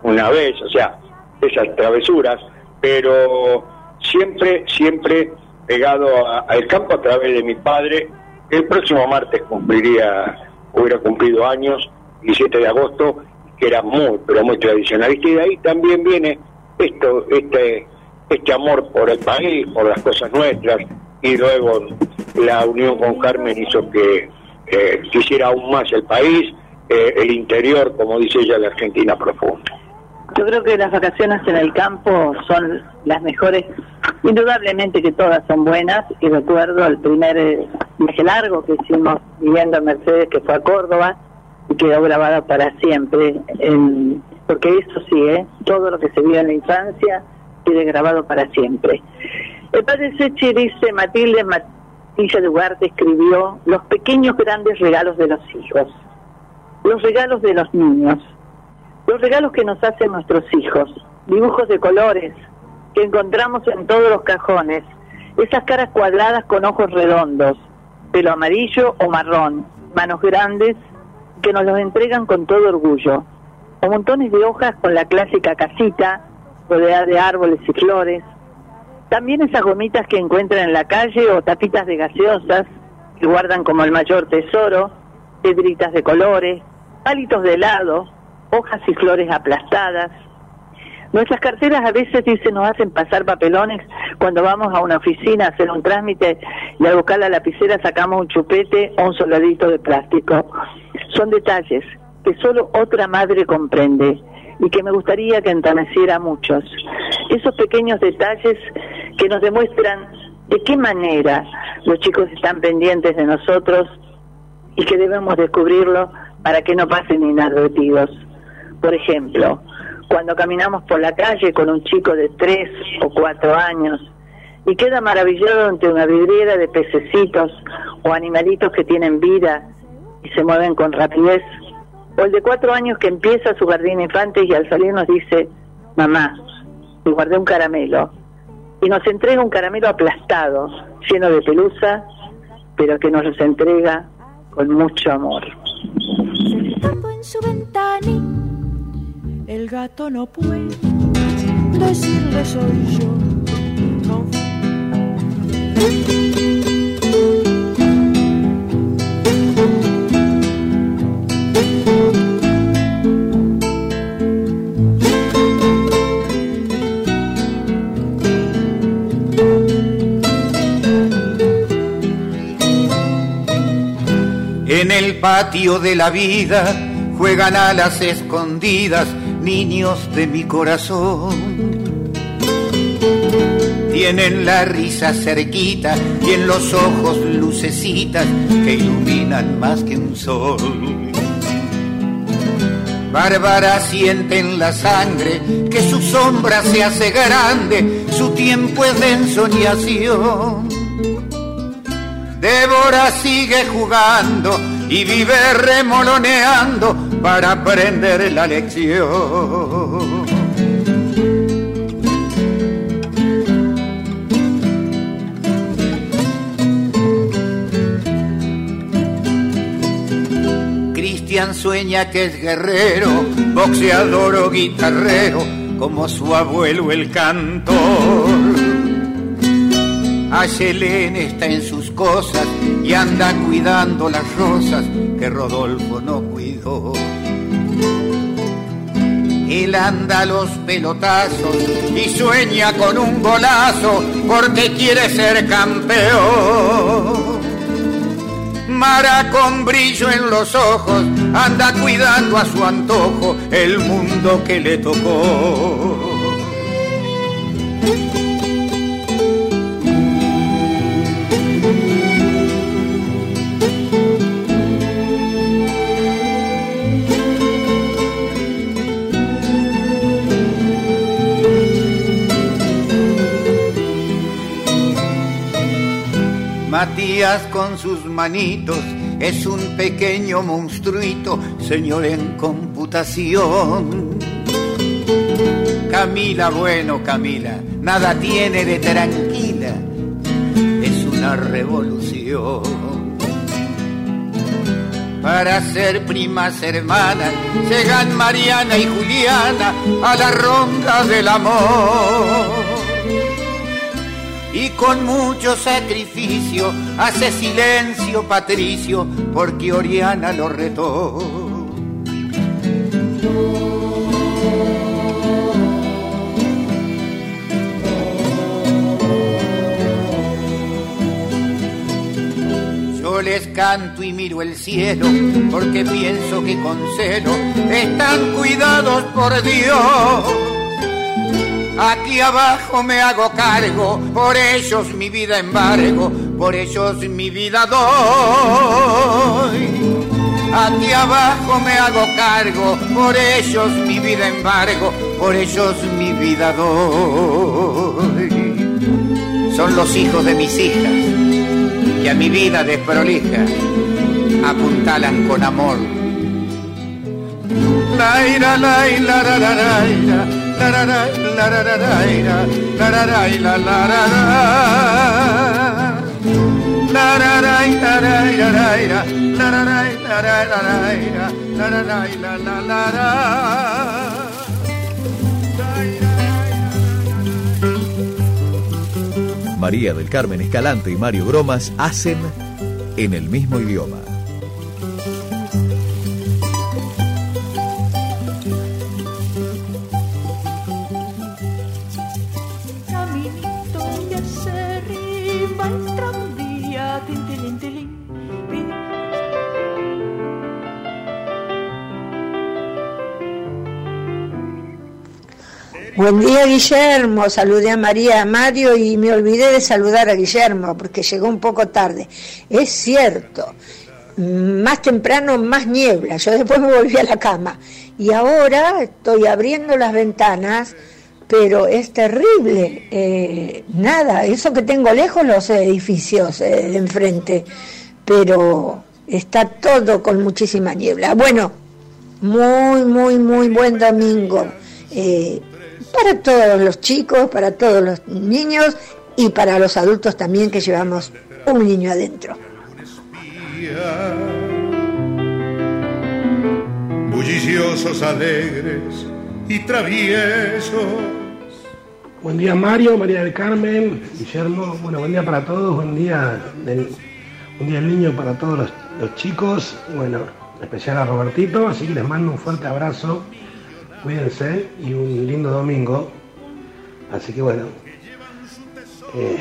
una vez, o sea, esas travesuras, pero siempre, siempre pegado al campo a través de mi padre. El próximo martes cumpliría, hubiera cumplido años, 17 de agosto, que era muy, pero muy tradicionalista, y de ahí también viene esto, este, este amor por el país, por las cosas nuestras, y luego la unión con Carmen hizo que eh, quisiera aún más el país, eh, el interior, como dice ella, la Argentina profunda. Yo creo que las vacaciones en el campo son las mejores, indudablemente que todas son buenas, y recuerdo el primer eh, viaje largo que hicimos viviendo en Mercedes, que fue a Córdoba, y quedó grabado para siempre, porque eso sí, ¿eh? todo lo que se vio en la infancia quede grabado para siempre. El padre Sechi dice, Matilde Matilla de Ugarte escribió, los pequeños grandes regalos de los hijos, los regalos de los niños, los regalos que nos hacen nuestros hijos, dibujos de colores que encontramos en todos los cajones, esas caras cuadradas con ojos redondos, pelo amarillo o marrón, manos grandes que nos los entregan con todo orgullo, o montones de hojas con la clásica casita rodeada de árboles y flores, también esas gomitas que encuentran en la calle o tapitas de gaseosas que guardan como el mayor tesoro, piedritas de colores, palitos de helado, hojas y flores aplastadas. Nuestras carteras a veces dicen nos hacen pasar papelones cuando vamos a una oficina a hacer un trámite y al buscar la lapicera sacamos un chupete o un soldadito de plástico. Son detalles que solo otra madre comprende y que me gustaría que enterneciera a muchos. Esos pequeños detalles que nos demuestran de qué manera los chicos están pendientes de nosotros y que debemos descubrirlo para que no pasen inadvertidos. Por ejemplo, cuando caminamos por la calle con un chico de tres o cuatro años y queda maravillado ante una vidriera de pececitos o animalitos que tienen vida y se mueven con rapidez, o el de cuatro años que empieza su jardín infante y al salir nos dice, mamá, me guardé un caramelo, y nos entrega un caramelo aplastado, lleno de pelusa, pero que nos los entrega con mucho amor. Sentado en su ventana, el gato no puede decirle soy yo. En el patio de la vida juegan a las escondidas de mi corazón. Tienen la risa cerquita y en los ojos lucecitas que iluminan más que un sol. Bárbara siente en la sangre que su sombra se hace grande, su tiempo es de ensoñación. Débora sigue jugando y vive remoloneando para aprender la lección. Cristian sueña que es guerrero, boxeador o guitarrero, como su abuelo el cantor. Ayelén está en sus cosas y anda cuidando las rosas que Rodolfo no cuidó. Él anda los pelotazos y sueña con un golazo porque quiere ser campeón. Mara con brillo en los ojos anda cuidando a su antojo el mundo que le tocó. Con sus manitos es un pequeño monstruito, señor en computación. Camila, bueno, Camila, nada tiene de tranquila, es una revolución. Para ser primas hermanas, llegan Mariana y Juliana a la ronda del amor. Y con mucho sacrificio hace silencio Patricio, porque Oriana lo retó. Yo les canto y miro el cielo porque pienso que con celo están cuidados por Dios. Aquí abajo me hago cargo, por ellos mi vida embargo, por ellos mi vida doy. Aquí abajo me hago cargo, por ellos mi vida embargo, por ellos mi vida doy. Son los hijos de mis hijas que a mi vida desprolija apuntalan con amor. La ira, la ira, María del Carmen Escalante y Mario Bromas hacen en el mismo idioma. Buen día, Guillermo. Saludé a María, a Mario y me olvidé de saludar a Guillermo porque llegó un poco tarde. Es cierto, más temprano más niebla. Yo después me volví a la cama y ahora estoy abriendo las ventanas, pero es terrible. Eh, nada, eso que tengo lejos los edificios eh, de enfrente, pero está todo con muchísima niebla. Bueno, muy, muy, muy buen domingo. Eh, para todos los chicos, para todos los niños y para los adultos también que llevamos un niño adentro. bulliciosos, alegres y traviesos. Buen día Mario, María del Carmen, Guillermo, bueno, buen día para todos, buen día del, un día del niño para todos los, los chicos, bueno, en especial a Robertito, así que les mando un fuerte abrazo, cuídense y un lindo domingo. Así que bueno, eh,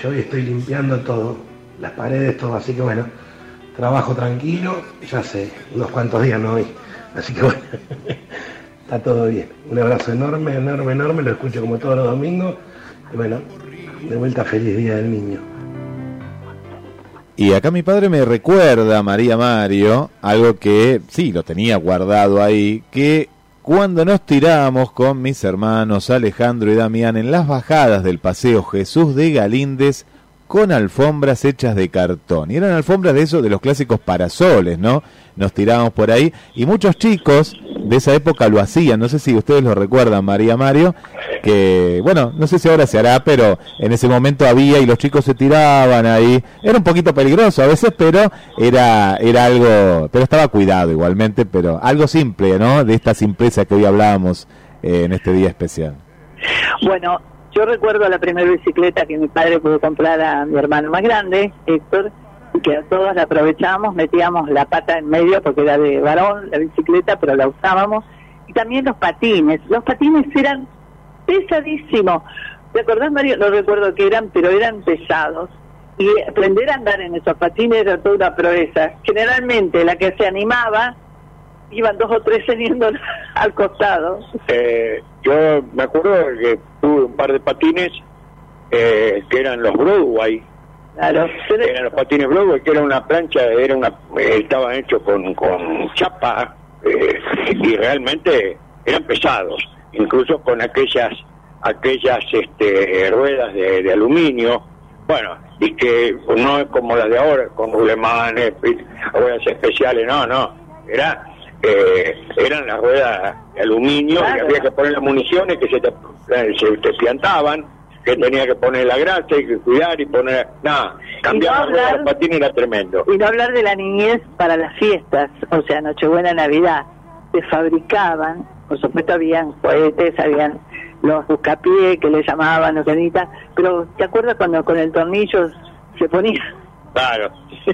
yo hoy estoy limpiando todo, las paredes, todo, así que bueno, trabajo tranquilo, ya sé, unos cuantos días no hoy, así que bueno, está todo bien. Un abrazo enorme, enorme, enorme, lo escucho como todos los domingos, y bueno, de vuelta feliz Día del Niño. Y acá mi padre me recuerda, María Mario, algo que sí, lo tenía guardado ahí, que cuando nos tirábamos con mis hermanos Alejandro y Damián en las bajadas del Paseo Jesús de Galíndez con alfombras hechas de cartón. Y eran alfombras de esos, de los clásicos parasoles, ¿no? Nos tirábamos por ahí y muchos chicos de esa época lo hacían. No sé si ustedes lo recuerdan, María Mario, que, bueno, no sé si ahora se hará, pero en ese momento había y los chicos se tiraban ahí. Era un poquito peligroso a veces, pero era, era algo, pero estaba cuidado igualmente, pero algo simple, ¿no? De esta simpleza que hoy hablábamos eh, en este día especial. Bueno, yo recuerdo la primera bicicleta que mi padre pudo comprar a mi hermano más grande, Héctor, y que a todos la aprovechábamos, metíamos la pata en medio porque era de varón la bicicleta, pero la usábamos. Y también los patines. Los patines eran pesadísimos. ¿Te acordás, Mario? No recuerdo qué eran, pero eran pesados. Y aprender a andar en esos patines era toda una proeza. Generalmente la que se animaba iban dos o tres teniendo al costado. Eh, yo me acuerdo que tuve un par de patines eh, que eran los Broadway. Claro. Eran los patines Broadway, que era una plancha, era una, eh, estaban hechos con, con chapa eh, y realmente eran pesados, incluso con aquellas aquellas este, ruedas de, de aluminio. Bueno, y que no es como las de ahora, con rulemanes, ruedas especiales, no, no. Era eh, eran las ruedas de aluminio y Claro. había que poner las municiones que se te, eh, se te piantaban que tenía que poner la grasa y que cuidar y poner... Nada, cambiar Y no la rueda de hablar- los patines era tremendo. Y no hablar de la niñez para las fiestas, o sea, Nochebuena, Navidad. Se fabricaban, por supuesto habían cohetes, habían los buscapié que le llamaban, los pero ¿te acuerdas cuando con el tornillo se ponía? Claro.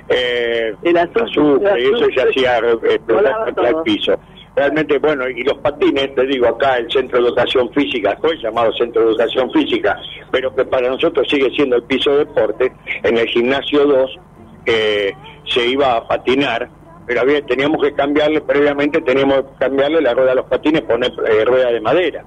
Eh, El azufre, y eso ya hacía eh, explotar el piso. Realmente, bueno, y los patines, te digo, acá el Centro de Educación Física, fue llamado Centro de Educación Física, pero que para nosotros sigue siendo el piso de deporte, en el gimnasio 2 eh, se iba a patinar, pero había, teníamos que cambiarle, previamente teníamos que cambiarle la rueda a los patines, poner eh, rueda de madera,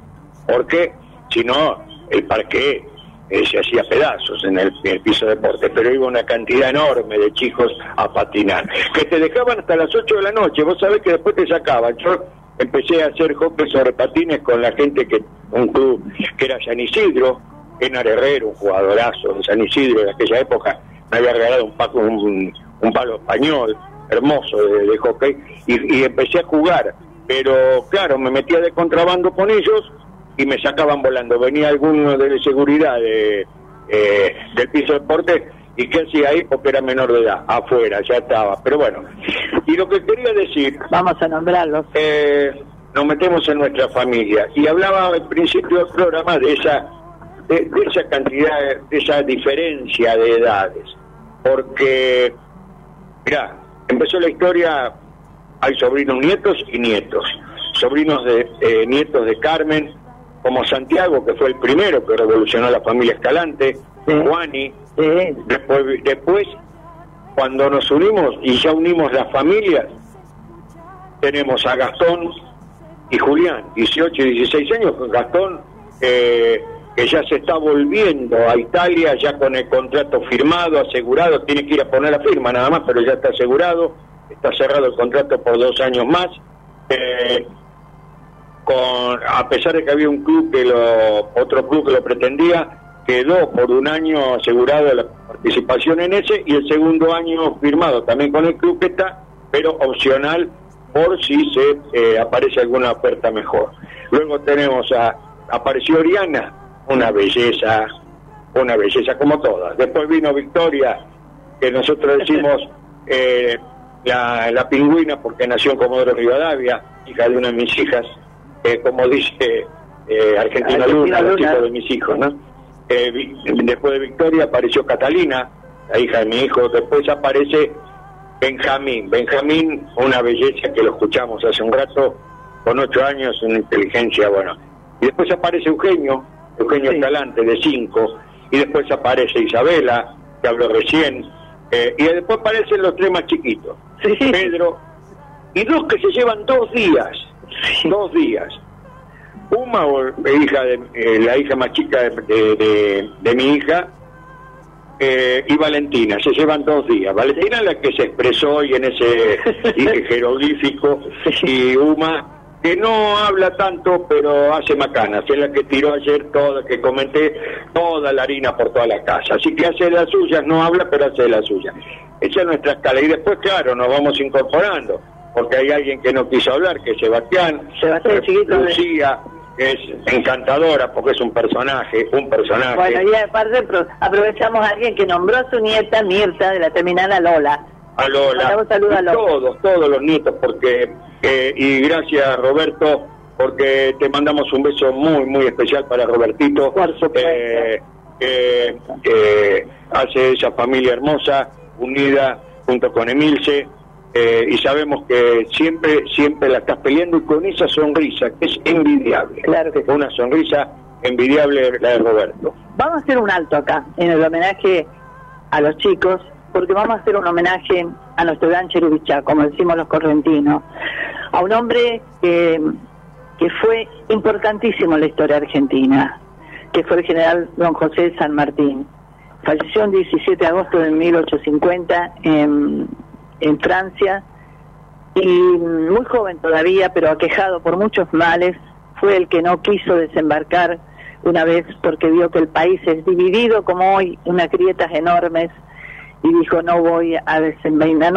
porque si no, el parque eh, se hacía pedazos en el, en el piso de deporte, pero iba una cantidad enorme de chicos a patinar, que te dejaban hasta las 8 de la noche, vos sabés que después te sacaban. Yo empecé a hacer hockey sobre patines con la gente que, un club que era San Isidro, Enar Herrero, un jugadorazo de San Isidro de aquella época, me había regalado un, palo español hermoso de, de hockey y empecé a jugar, pero claro, me metía de contrabando con ellos y me sacaban volando. Venía alguno de seguridad de, eh, del piso de deporte y qué hacía ahí porque era menor de edad, afuera, ya estaba. Pero bueno, y lo que quería decir... Vamos a nombrarlos. Eh, nos metemos en nuestra familia y hablaba al principio del programa de esa, de, de esa cantidad, de esa diferencia de edades. Porque, mirá, empezó la historia, hay sobrinos nietos y nietos. Sobrinos de eh, nietos de Carmen, como Santiago, que fue el primero que revolucionó la familia Escalante, Juani, después, después, cuando nos unimos y ya unimos las familias, tenemos a Gastón y Julián, 18 y 16 años, Gastón, eh, que ya se está volviendo a Italia, ya con el contrato firmado, asegurado, tiene que ir a poner la firma nada más, pero ya está asegurado, está cerrado el contrato por dos años más. Eh, con, a pesar de que había un club que lo, otro club que lo pretendía, quedó por un año asegurado la participación en ese y el segundo año firmado también con el club que está, pero opcional por si se eh, aparece alguna oferta mejor. Luego tenemos a, apareció Oriana, una belleza, una belleza como todas. Después vino Victoria, que nosotros decimos eh, la, la pingüina porque nació en Comodoro Rivadavia, hija de una de mis hijas, eh, como dice eh, Argentina Argentina Luna, los Luna. hijos de mis hijos, ¿no? Eh, después de Victoria apareció Catalina, la hija de mi hijo, después aparece Benjamín, Benjamín, una belleza que lo escuchamos hace un rato, con ocho años, una inteligencia, bueno. Y después aparece Eugenio, Eugenio Escalante, de cinco, y después aparece Isabela, que habló recién, eh, y después aparecen los tres más chiquitos, Pedro, y dos que se llevan dos días, dos días. Uma, o- hija de, eh, la hija más chica de, de- de- de mi hija, eh, y Valentina, se llevan dos días. Valentina es la que se expresó hoy en ese dije, jeroglífico, y Uma, que no habla tanto, pero hace macanas, es la que tiró ayer toda, que comenté, toda la harina por toda la casa. Así que hace las suyas, no habla, pero hace las suyas. Esa es nuestra escala. Y después, claro, nos vamos incorporando, porque hay alguien que no quiso hablar, que es Sebastián, Sebastián, eh, chiquito, Lucía, que es encantadora, porque es un personaje, un personaje. Bueno, y aparte pro- aprovechamos a alguien que nombró a su nieta Mirta de la terminal a Lola. a Lola, saludos a Lola. todos, todos los nietos, porque eh, y gracias Roberto, porque te mandamos un beso muy, muy especial para Robertito, eh, que que hace esa familia hermosa, unida junto con Emilce, eh, y sabemos que siempre, siempre la estás peleando y con esa sonrisa, que es envidiable, Claro que sí. una sonrisa envidiable la de Roberto. Vamos a hacer un alto acá, en el homenaje a los chicos, porque vamos a hacer un homenaje a nuestro gran Cherubichá, como decimos los correntinos, a un hombre que, que fue importantísimo en la historia argentina, que fue el general don José San Martín. Falleció el 17 de agosto de 1850 en, en Francia y muy joven todavía, pero aquejado por muchos males, fue el que no quiso desembarcar una vez porque vio que el país es dividido como hoy, unas grietas enormes, y dijo no voy a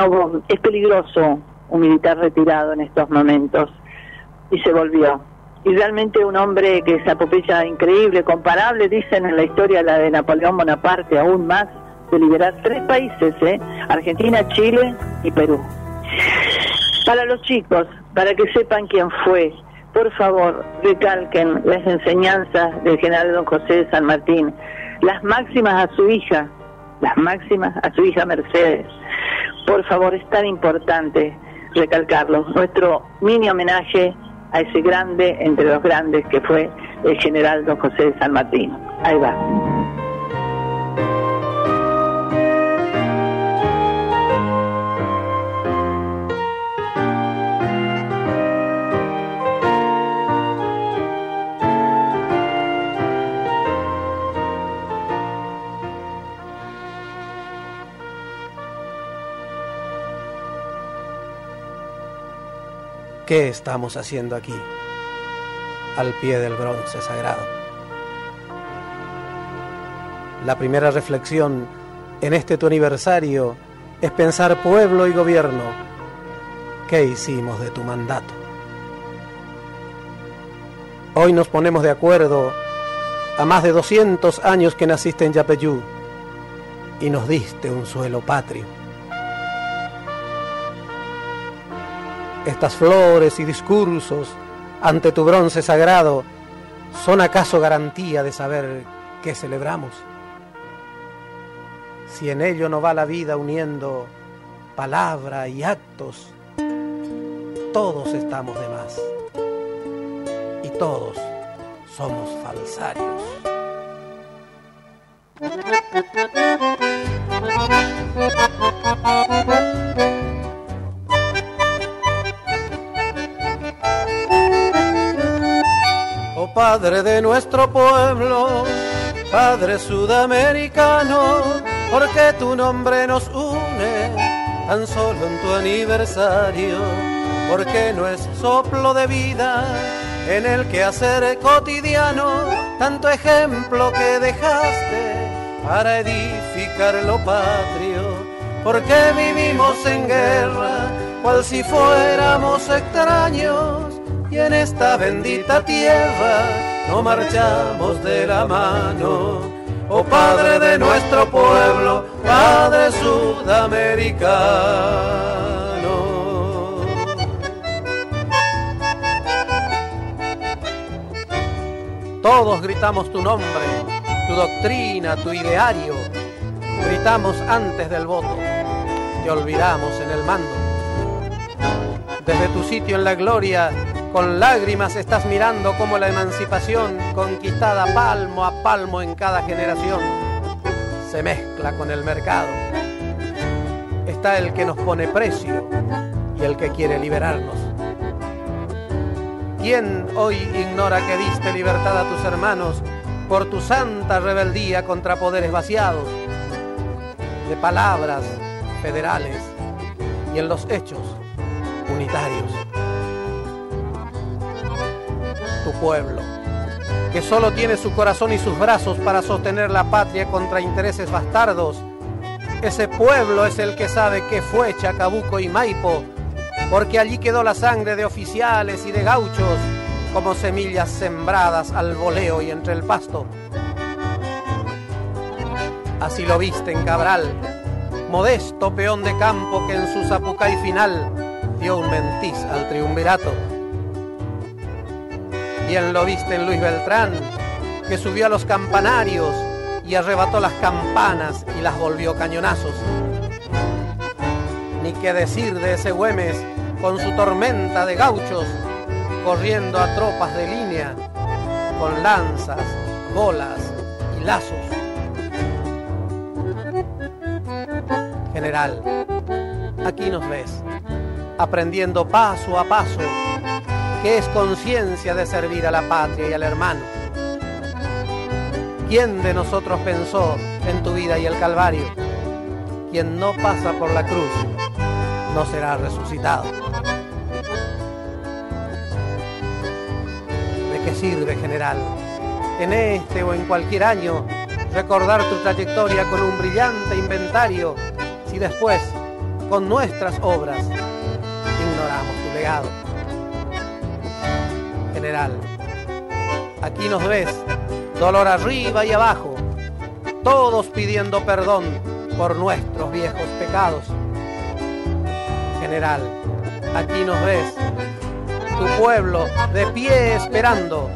vo- es peligroso un militar retirado en estos momentos, y se volvió. y realmente un hombre que esa epopeya increíble, comparable, dicen en la historia la de Napoleón Bonaparte, aún más, de liberar tres países, ¿eh? Argentina, Chile y Perú. Para los chicos, para que sepan quién fue, por favor, recalquen las enseñanzas del general don José de San Martín, las máximas a su hija, las máximas a su hija Mercedes. Por favor, es tan importante recalcarlo. Nuestro mini homenaje a ese grande entre los grandes que fue el general don José de San Martín. Ahí va. ¿Qué estamos haciendo aquí, al pie del bronce sagrado? La primera reflexión en este tu aniversario es pensar pueblo y gobierno, ¿qué hicimos de tu mandato? Hoy nos ponemos de acuerdo a más de 200 años que naciste en Yapeyú y nos diste un suelo patrio Estas flores y discursos ante tu bronce sagrado son acaso garantía de saber qué celebramos. Si en ello no va la vida uniendo palabra y actos, todos estamos de más y todos somos falsarios. Padre de nuestro pueblo, Padre sudamericano, porque tu nombre nos une tan solo en tu aniversario, porque no es soplo de vida en el que hacer cotidiano, tanto ejemplo que dejaste para edificar lo patrio, porque vivimos en guerra, cual si fuéramos extraños y en esta bendita tierra no marchamos de la mano. Oh Padre de nuestro pueblo, Padre sudamericano. Todos gritamos tu nombre, tu doctrina, tu ideario. Gritamos antes del voto, te olvidamos en el mando. Desde tu sitio en la gloria con lágrimas estás mirando cómo la emancipación, conquistada palmo a palmo en cada generación, se mezcla con el mercado. Está el que nos pone precio y el que quiere liberarnos. ¿Quién hoy ignora que diste libertad a tus hermanos por tu santa rebeldía contra poderes vaciados? De palabras federales y en los hechos unitarios tu pueblo, que solo tiene su corazón y sus brazos para sostener la patria contra intereses bastardos. Ese pueblo es el que sabe qué fue Chacabuco y Maipo, porque allí quedó la sangre de oficiales y de gauchos como semillas sembradas al voleo y entre el pasto. Así lo viste en Cabral, modesto peón de campo que en su zapucay final dio un mentiz al triunvirato Bien lo viste en Luis Beltrán, que subió a los campanarios y arrebató las campanas y las volvió cañonazos. Ni qué decir de ese Güemes con su tormenta de gauchos, corriendo a tropas de línea, con lanzas, bolas y lazos. General, aquí nos ves, aprendiendo paso a paso que es conciencia de servir a la patria y al hermano. ¿Quién de nosotros pensó en tu vida y el Calvario? Quien no pasa por la cruz no será resucitado. ¿De qué sirve, general, en este o en cualquier año recordar tu trayectoria con un brillante inventario si después, con nuestras obras, ignoramos tu legado? General. Aquí nos ves, dolor arriba y abajo, todos pidiendo perdón por nuestros viejos pecados. General, aquí nos ves, tu pueblo de pie esperando,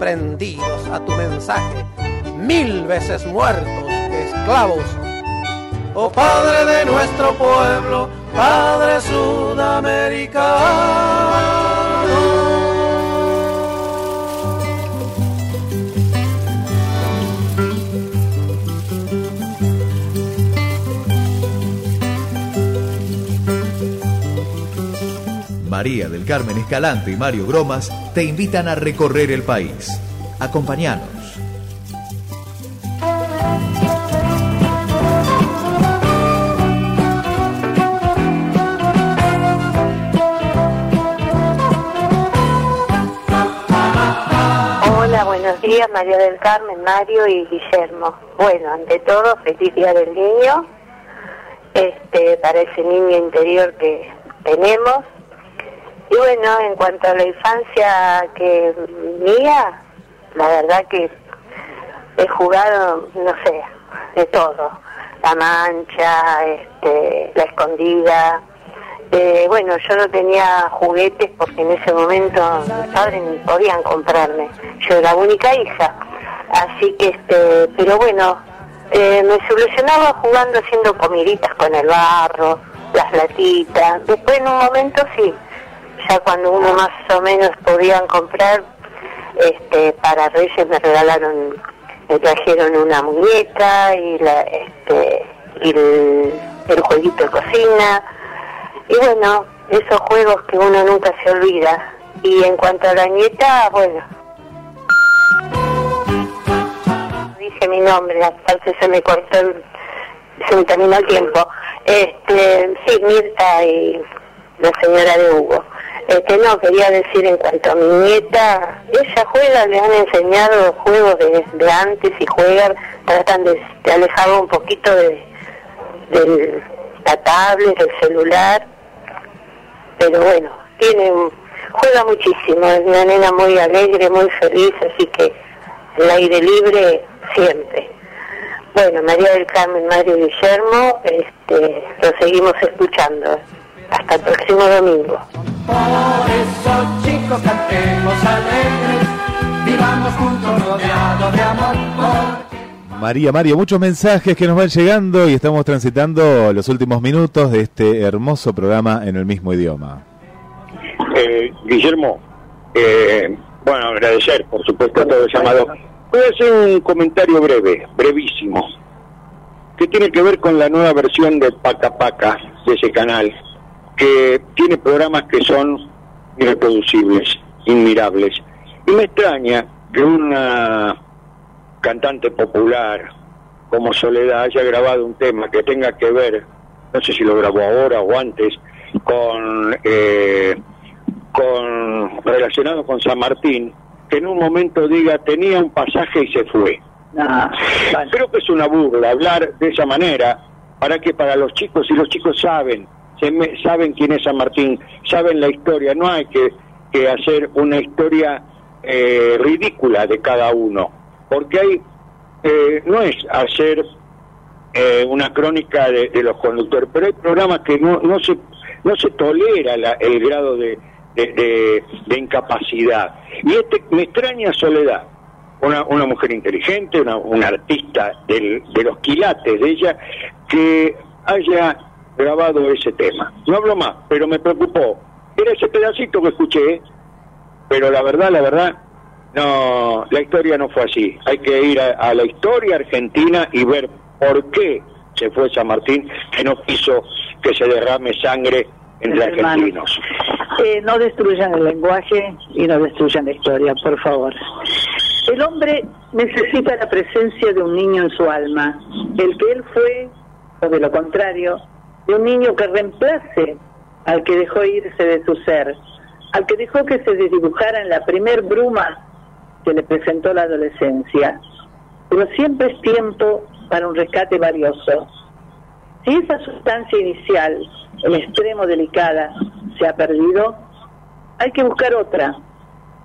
prendidos a tu mensaje, mil veces muertos que esclavos. Oh Padre de nuestro pueblo, Padre sudamericano. María del Carmen Escalante y Mario Gromas te invitan a recorrer el país. Acompáñanos. Hola, buenos días, María del Carmen, Mario y Guillermo. Bueno, ante todo, feliz día del niño, este, para ese niño interior que tenemos. Y bueno, en cuanto a la infancia que mía, la verdad que he jugado, no sé, de todo. La mancha, este, la escondida. Eh, bueno, yo no tenía juguetes porque en ese momento mis padres ni podían comprarme. Yo era la única hija. Así que, este, pero bueno, eh, me solucionaba jugando haciendo comiditas con el barro, las latitas. Después en un momento sí, ya cuando uno más o menos podían comprar, este, para Reyes me regalaron, me trajeron una muñeca y la, este, el, el jueguito de cocina. Y bueno, esos juegos que uno nunca se olvida. Y en cuanto a la nieta, bueno, dije mi nombre, aparte se me cortó, el- se me terminó el tiempo. Este, sí, Mirta y la señora de Hugo. Este, no, quería decir en cuanto a mi nieta, ella juega, le han enseñado juegos de, de antes y juegan, tratan de, de alejarlo un poquito de, del la tablet, del celular, pero bueno, tiene, juega muchísimo, es una nena muy alegre, muy feliz, así que el aire libre siempre. Bueno, María del Carmen, Mario Guillermo, este, lo seguimos escuchando. Hasta el próximo domingo. Por eso chicos cantemos alegres, vivamos juntos rodeados de amor. María, Mario, muchos mensajes que nos van llegando y estamos transitando los últimos minutos de este hermoso programa en el mismo idioma. Eh, Guillermo, eh, bueno, agradecer, por supuesto, a todo el llamado. Voy a hacer un comentario breve, brevísimo, que tiene que ver con la nueva versión de Paca Paca, de ese canal, que tiene programas que son irreproducibles, inmirables. Y me extraña que una cantante popular como Soledad haya grabado un tema que tenga que ver, no sé si lo grabó ahora o antes, con, eh, con relacionado con San Martín, que en un momento diga tenía un pasaje y se fue. Creo que es una burla hablar de esa manera para que para los chicos, si los chicos saben, se saben quién es San Martín, saben la historia, no hay que, que hacer una historia eh, ridícula de cada uno, porque hay, eh, no es hacer eh, una crónica de, los conductores, pero hay programas que no, no se no se tolera el grado de, de- incapacidad. Y este me extraña Soledad, una, una mujer inteligente, una, artista de los quilates de ella, que haya grabado ese tema. No hablo más, pero me preocupó. Era ese pedacito que escuché, pero la verdad, la verdad, no, la historia no fue así. Hay que ir a, a la historia argentina y ver por qué se fue San Martín, que no quiso que se derrame sangre entre Hermanos. argentinos. Eh, no destruyan el lenguaje y no destruyan la historia, por favor. El hombre necesita la presencia de un niño en su alma. El que él fue, o de lo contrario, de un niño que reemplace al que dejó irse de su ser, al que dejó que se desdibujara en la primer bruma que le presentó la adolescencia. Pero siempre es tiempo para un rescate valioso. Si esa sustancia inicial, en extremo delicada, se ha perdido, hay que buscar otra,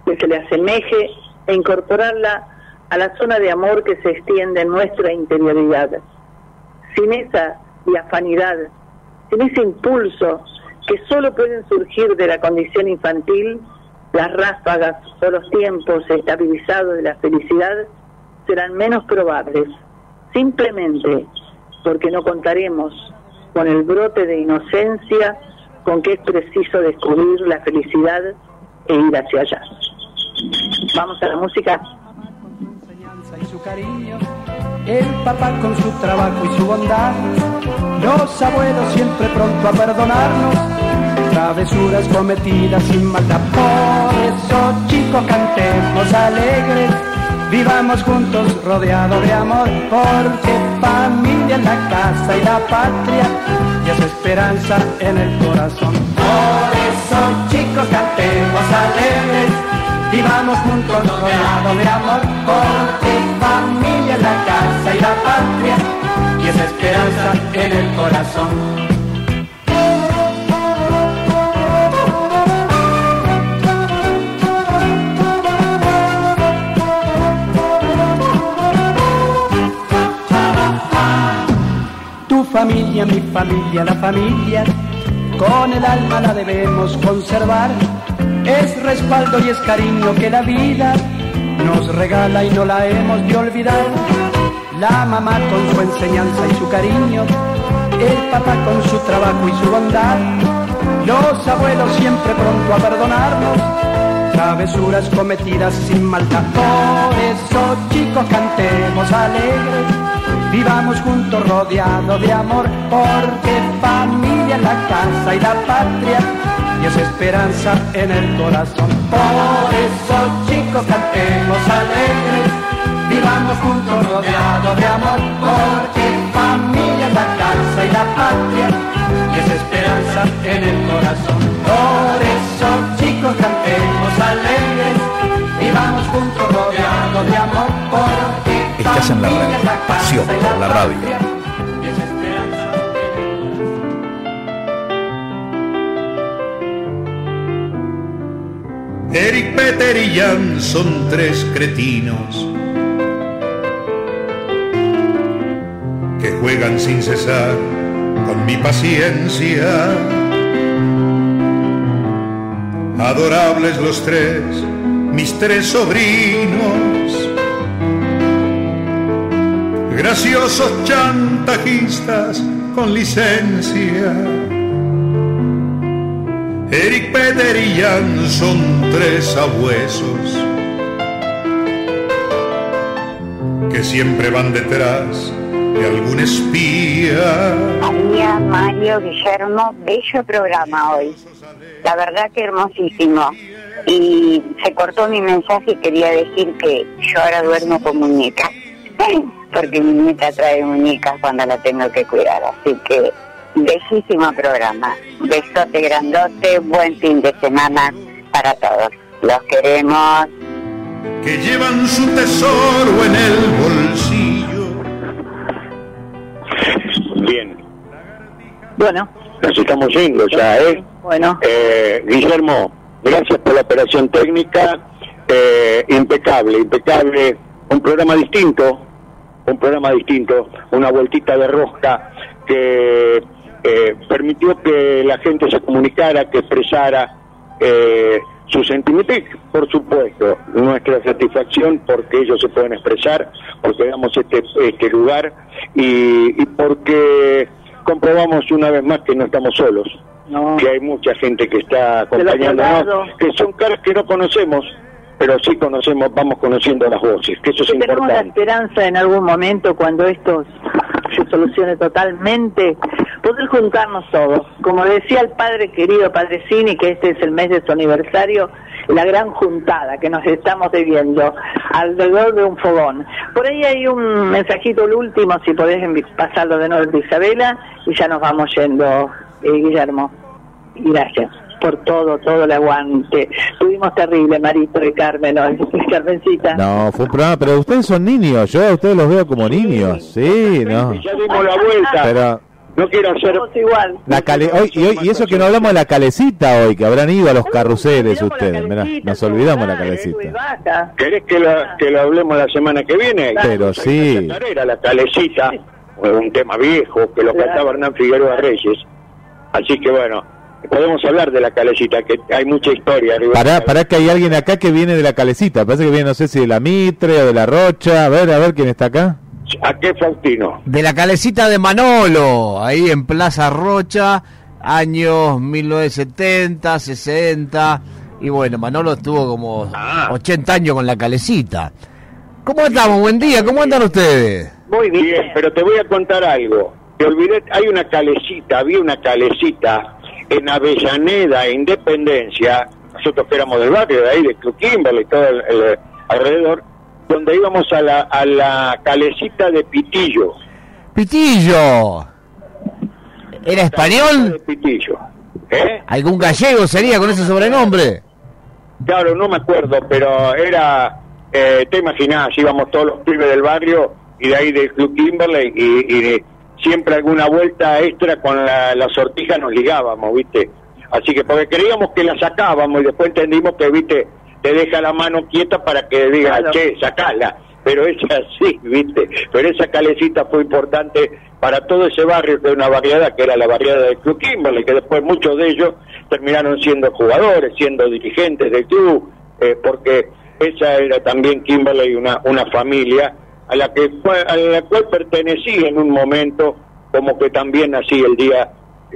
que se le asemeje e incorporarla a la zona de amor que se extiende en nuestra interioridad. Sin esa diafanidad, sin ese impulso que solo pueden surgir de la condición infantil, las ráfagas o los tiempos estabilizados de la felicidad serán menos probables, simplemente porque no contaremos con el brote de inocencia con que es preciso descubrir la felicidad e ir hacia allá. Vamos a la música. El papá con su trabajo y su bondad, los abuelos siempre pronto a perdonarnos, travesuras cometidas sin maldad. Por eso, chicos, cantemos alegres, vivamos juntos rodeados de amor, porque familia es la casa y la patria, y es esperanza en el corazón. Por eso, chicos, cantemos alegres, vivamos juntos rodeados de amor, porque familia y la patria, y es esperanza en el corazón. Tu familia, mi familia, la familia, con el alma la debemos conservar. Es respaldo y es cariño que la vida nos regala y no la hemos de olvidar. La mamá con su enseñanza y su cariño, el papá con su trabajo y su bondad, los abuelos siempre pronto a perdonarnos, travesuras cometidas sin maldad. Por eso chicos cantemos alegres, vivamos juntos rodeados de amor, porque familia es la casa y la patria, y es esperanza en el corazón. Por eso chicos cantemos alegres, vivamos juntos rodeados de amor, porque familia es la casa y la patria, y es esperanza en el corazón. Por eso chicos cantemos alegres, vivamos juntos rodeados de amor, porque Estás en la familia es radio, casa pasión y por la radio. patria, y es esperanza Eric, Peter y Jan son tres cretinos juegan sin cesar con mi paciencia. Adorables los tres, mis tres sobrinos, graciosos chantajistas con licencia. Eric, Peter y Jan son tres abuesos que siempre van detrás de algún espía. María, Mario, Guillermo, bello programa hoy. La verdad que hermosísimo. Y se cortó mi mensaje y quería decir que yo ahora duermo con muñecas. Porque mi nieta trae muñecas cuando la tengo que cuidar. Así que bellísimo programa. Besote grandote, buen fin de semana para todos. Los queremos. que llevan su tesoro en el bolsillo. Bueno, nos estamos yendo ya, ¿eh? bueno. Eh, Guillermo, gracias por la operación técnica. Eh, impecable, impecable. Un programa distinto, un programa distinto, una vueltita de rosca que eh, permitió que la gente se comunicara, que expresara eh, su sentimiento y, por supuesto, nuestra satisfacción porque ellos se pueden expresar, porque damos este, este lugar y, y porque comprobamos una vez más que no estamos solos. que hay mucha gente que está acompañándonos, que son caras que no conocemos, pero sí conocemos, vamos conociendo las voces, que eso es que tenemos la importante. esperanza en algún momento cuando esto se solucione totalmente, poder juntarnos todos. Como decía el padre querido Padre Cini, que este es el mes de su aniversario, la gran juntada que nos estamos debiendo alrededor de un fogón. Por ahí hay un mensajito, el último, si podés pasarlo de nuevo de Isabela, y ya nos vamos yendo, eh, Guillermo. Y Gracias por todo, todo el aguante. Tuvimos terrible, Marito y Carmen, hoy. Carmencita. No, fue un programa, pero ustedes son niños, yo a ustedes los veo como niños, sí, no. Ya dimos la vuelta. Pero no quiero hacer... igual. La cale- hoy, y, hoy- y eso que no hablamos de la calecita hoy, que habrán ido a los carruseles ustedes. mirá, nos olvidamos la calecita. ¿Querés que lo, que lo hablemos la semana que viene? Pero sí. Era la calecita, un tema viejo que lo cantaba Hernán Figueroa Reyes. Así que bueno, podemos hablar de la calecita, que hay mucha historia. arriba. Pará, pará que hay alguien acá que viene de la calecita. Parece que viene, no sé si de la Mitre o de la Rocha. A ver, a ver quién está acá. ¿A qué Faustino? De la calecita de Manolo, ahí en Plaza Rocha, años 1970, 60. Y bueno, Manolo estuvo como 80 años con la calecita. ¿Cómo estamos? Buen día, ¿cómo andan ustedes? Muy bien. pero te voy a contar algo. Te olvidé, hay una calecita, había una calecita en Avellaneda, Independencia, nosotros que éramos del barrio, de ahí, de Club Kimberley todo el, el alrededor, donde íbamos a la, a la calecita de Pitillo. Pitillo. ¿Era español? De Pitillo. ¿Eh? ¿Algún gallego sería con ese sobrenombre? Claro, no me acuerdo, pero era, eh, te imaginás, íbamos todos los pibes del barrio y de ahí del Club Kimberley y, y de- siempre alguna vuelta extra con la, la sortija nos ligábamos, ¿viste? Así que porque creíamos que la sacábamos y después entendimos que, ¿viste? Te deja la mano quieta para que diga, Claro. che, sacala. Pero es así, ¿viste? Pero esa calecita fue importante para todo ese barrio, que era una barriada que era la barriada del Club Kimberley, que después muchos de ellos terminaron siendo jugadores, siendo dirigentes del club, eh, porque esa era también Kimberley una, una familia a la que fue- a la cual pertenecí en un momento como que también nací el día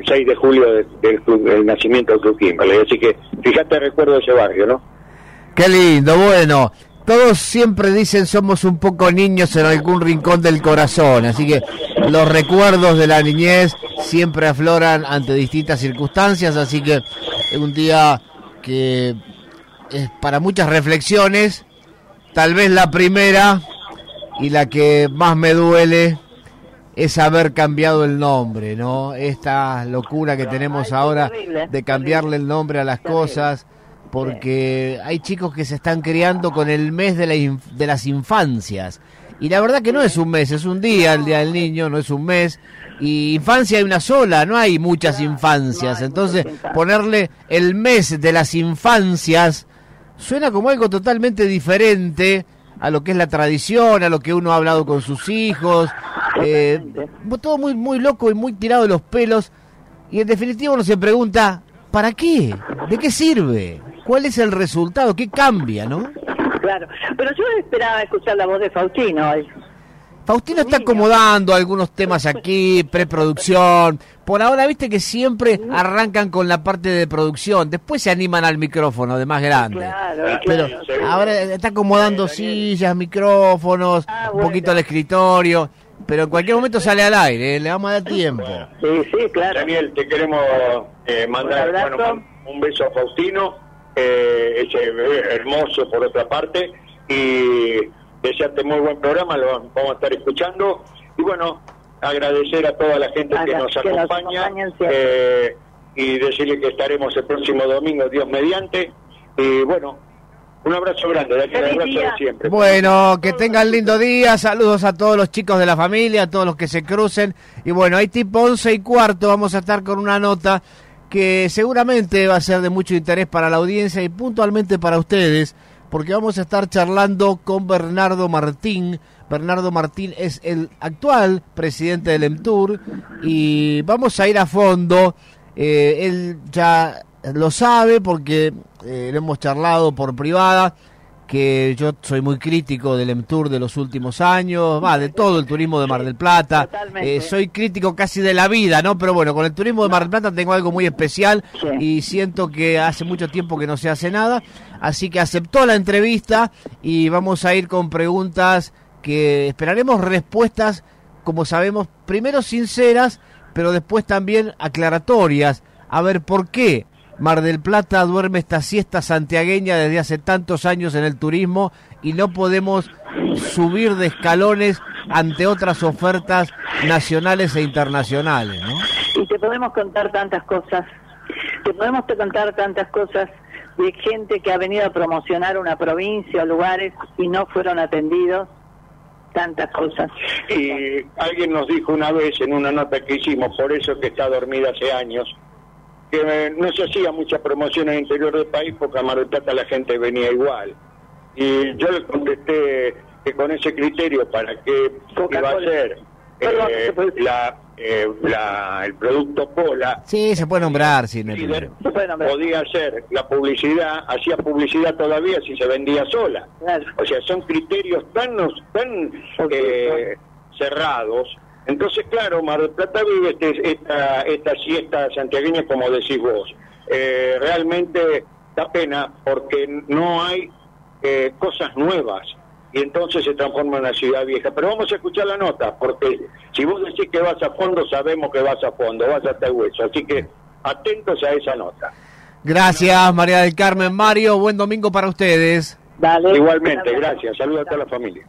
6 de julio de- del, del nacimiento del Club Kimberley. Así que fíjate, recuerdo ese barrio, ¿no? Qué lindo, bueno. Todos siempre dicen somos un poco niños en algún rincón del corazón, así que los recuerdos de la niñez siempre afloran ante distintas circunstancias, así que es un día que es para muchas reflexiones, tal vez la primera y la que más me duele es haber cambiado el nombre, ¿no? Esta locura que tenemos ahora de cambiarle el nombre a las cosas, porque hay chicos que se están criando con el mes de, la inf- de las infancias. Y la verdad que no es un mes, es un día, el Día del Niño, no es un mes. Y infancia hay una sola, no hay muchas infancias. Entonces, ponerle el mes de las infancias suena como algo totalmente diferente a lo que es la tradición, a lo que uno ha hablado con sus hijos. eh, todo muy, muy loco y muy tirado de los pelos. Y en definitiva uno se pregunta, ¿para qué? ¿De qué sirve? ¿Cuál es el resultado? ¿Qué cambia, no? Claro, pero yo esperaba escuchar la voz de Faustino hoy. Faustino está acomodando algunos temas aquí, preproducción. Por ahora, viste que siempre arrancan con la parte de producción, después se animan al micrófono de más grande. Claro, Pero claro. ahora está acomodando sillas, micrófonos, un poquito el escritorio, pero en cualquier momento sale al aire, ¿eh? le vamos a dar tiempo. Sí, sí, claro. Daniel, te queremos eh, mandar Un abrazo. bueno, un beso a Faustino, eh, ese bebé hermoso por otra parte, y desearte muy buen programa, lo vamos a estar escuchando. Y bueno, agradecer a toda la gente que nos que nos acompaña eh, y decirle que estaremos el próximo domingo, Dios mediante. Y bueno, un abrazo grande, Daniel, un abrazo de siempre. Bueno, que tengan lindo día, saludos a todos los chicos de la familia, a todos los que se crucen. Y bueno, ahí tipo 11 y cuarto vamos a estar con una nota que seguramente va a ser de mucho interés para la audiencia y puntualmente para ustedes, porque vamos a estar charlando con Bernardo Martín. Bernardo Martín es el actual presidente del EMTUR y vamos a ir a fondo. Eh, él ya lo sabe porque eh, hemos charlado por privada que yo soy muy crítico del EMTUR de los últimos años, va, de todo el turismo de Mar del Plata. Eh, soy crítico casi de la vida, ¿no? Pero bueno, con el turismo de Mar del Plata tengo algo muy especial y siento que hace mucho tiempo que no se hace nada. Así que aceptó la entrevista y vamos a ir con preguntas que esperaremos respuestas, como sabemos, primero sinceras, pero después también aclaratorias. A ver por qué Mar del Plata duerme esta siesta santiagueña desde hace tantos años en el turismo y no podemos subir de escalones ante otras ofertas nacionales e internacionales, ¿no? Y te podemos contar tantas cosas. Te podemos contar tantas cosas de gente que ha venido a promocionar una provincia o lugares y no fueron atendidos. tantas cosas. Y alguien nos dijo una vez en una nota que hicimos, por eso que está dormida hace años, que no se hacía mucha promoción en el interior del país porque a Mar del Plata la gente venía igual. Y yo le contesté que con ese criterio, ¿para qué iba a ser eh, la, eh, la, el producto cola? Sí, se puede nombrar, sí, problema. podía hacer la publicidad, hacía publicidad todavía si se vendía sola. O sea, son criterios tan, tan eh, cerrados. Entonces, claro, Mar del Plata vive este- esta, esta siesta santiagueña, como decís vos. Eh, realmente da pena porque no hay eh, cosas nuevas y entonces se transforma en una ciudad vieja. Pero vamos a escuchar la nota, porque si vos decís que vas a fondo, sabemos que vas a fondo, vas hasta el hueso. Así que atentos a esa nota. Gracias, María del Carmen. Mario, buen domingo para ustedes. Igualmente, gracias. Saludos a toda la familia.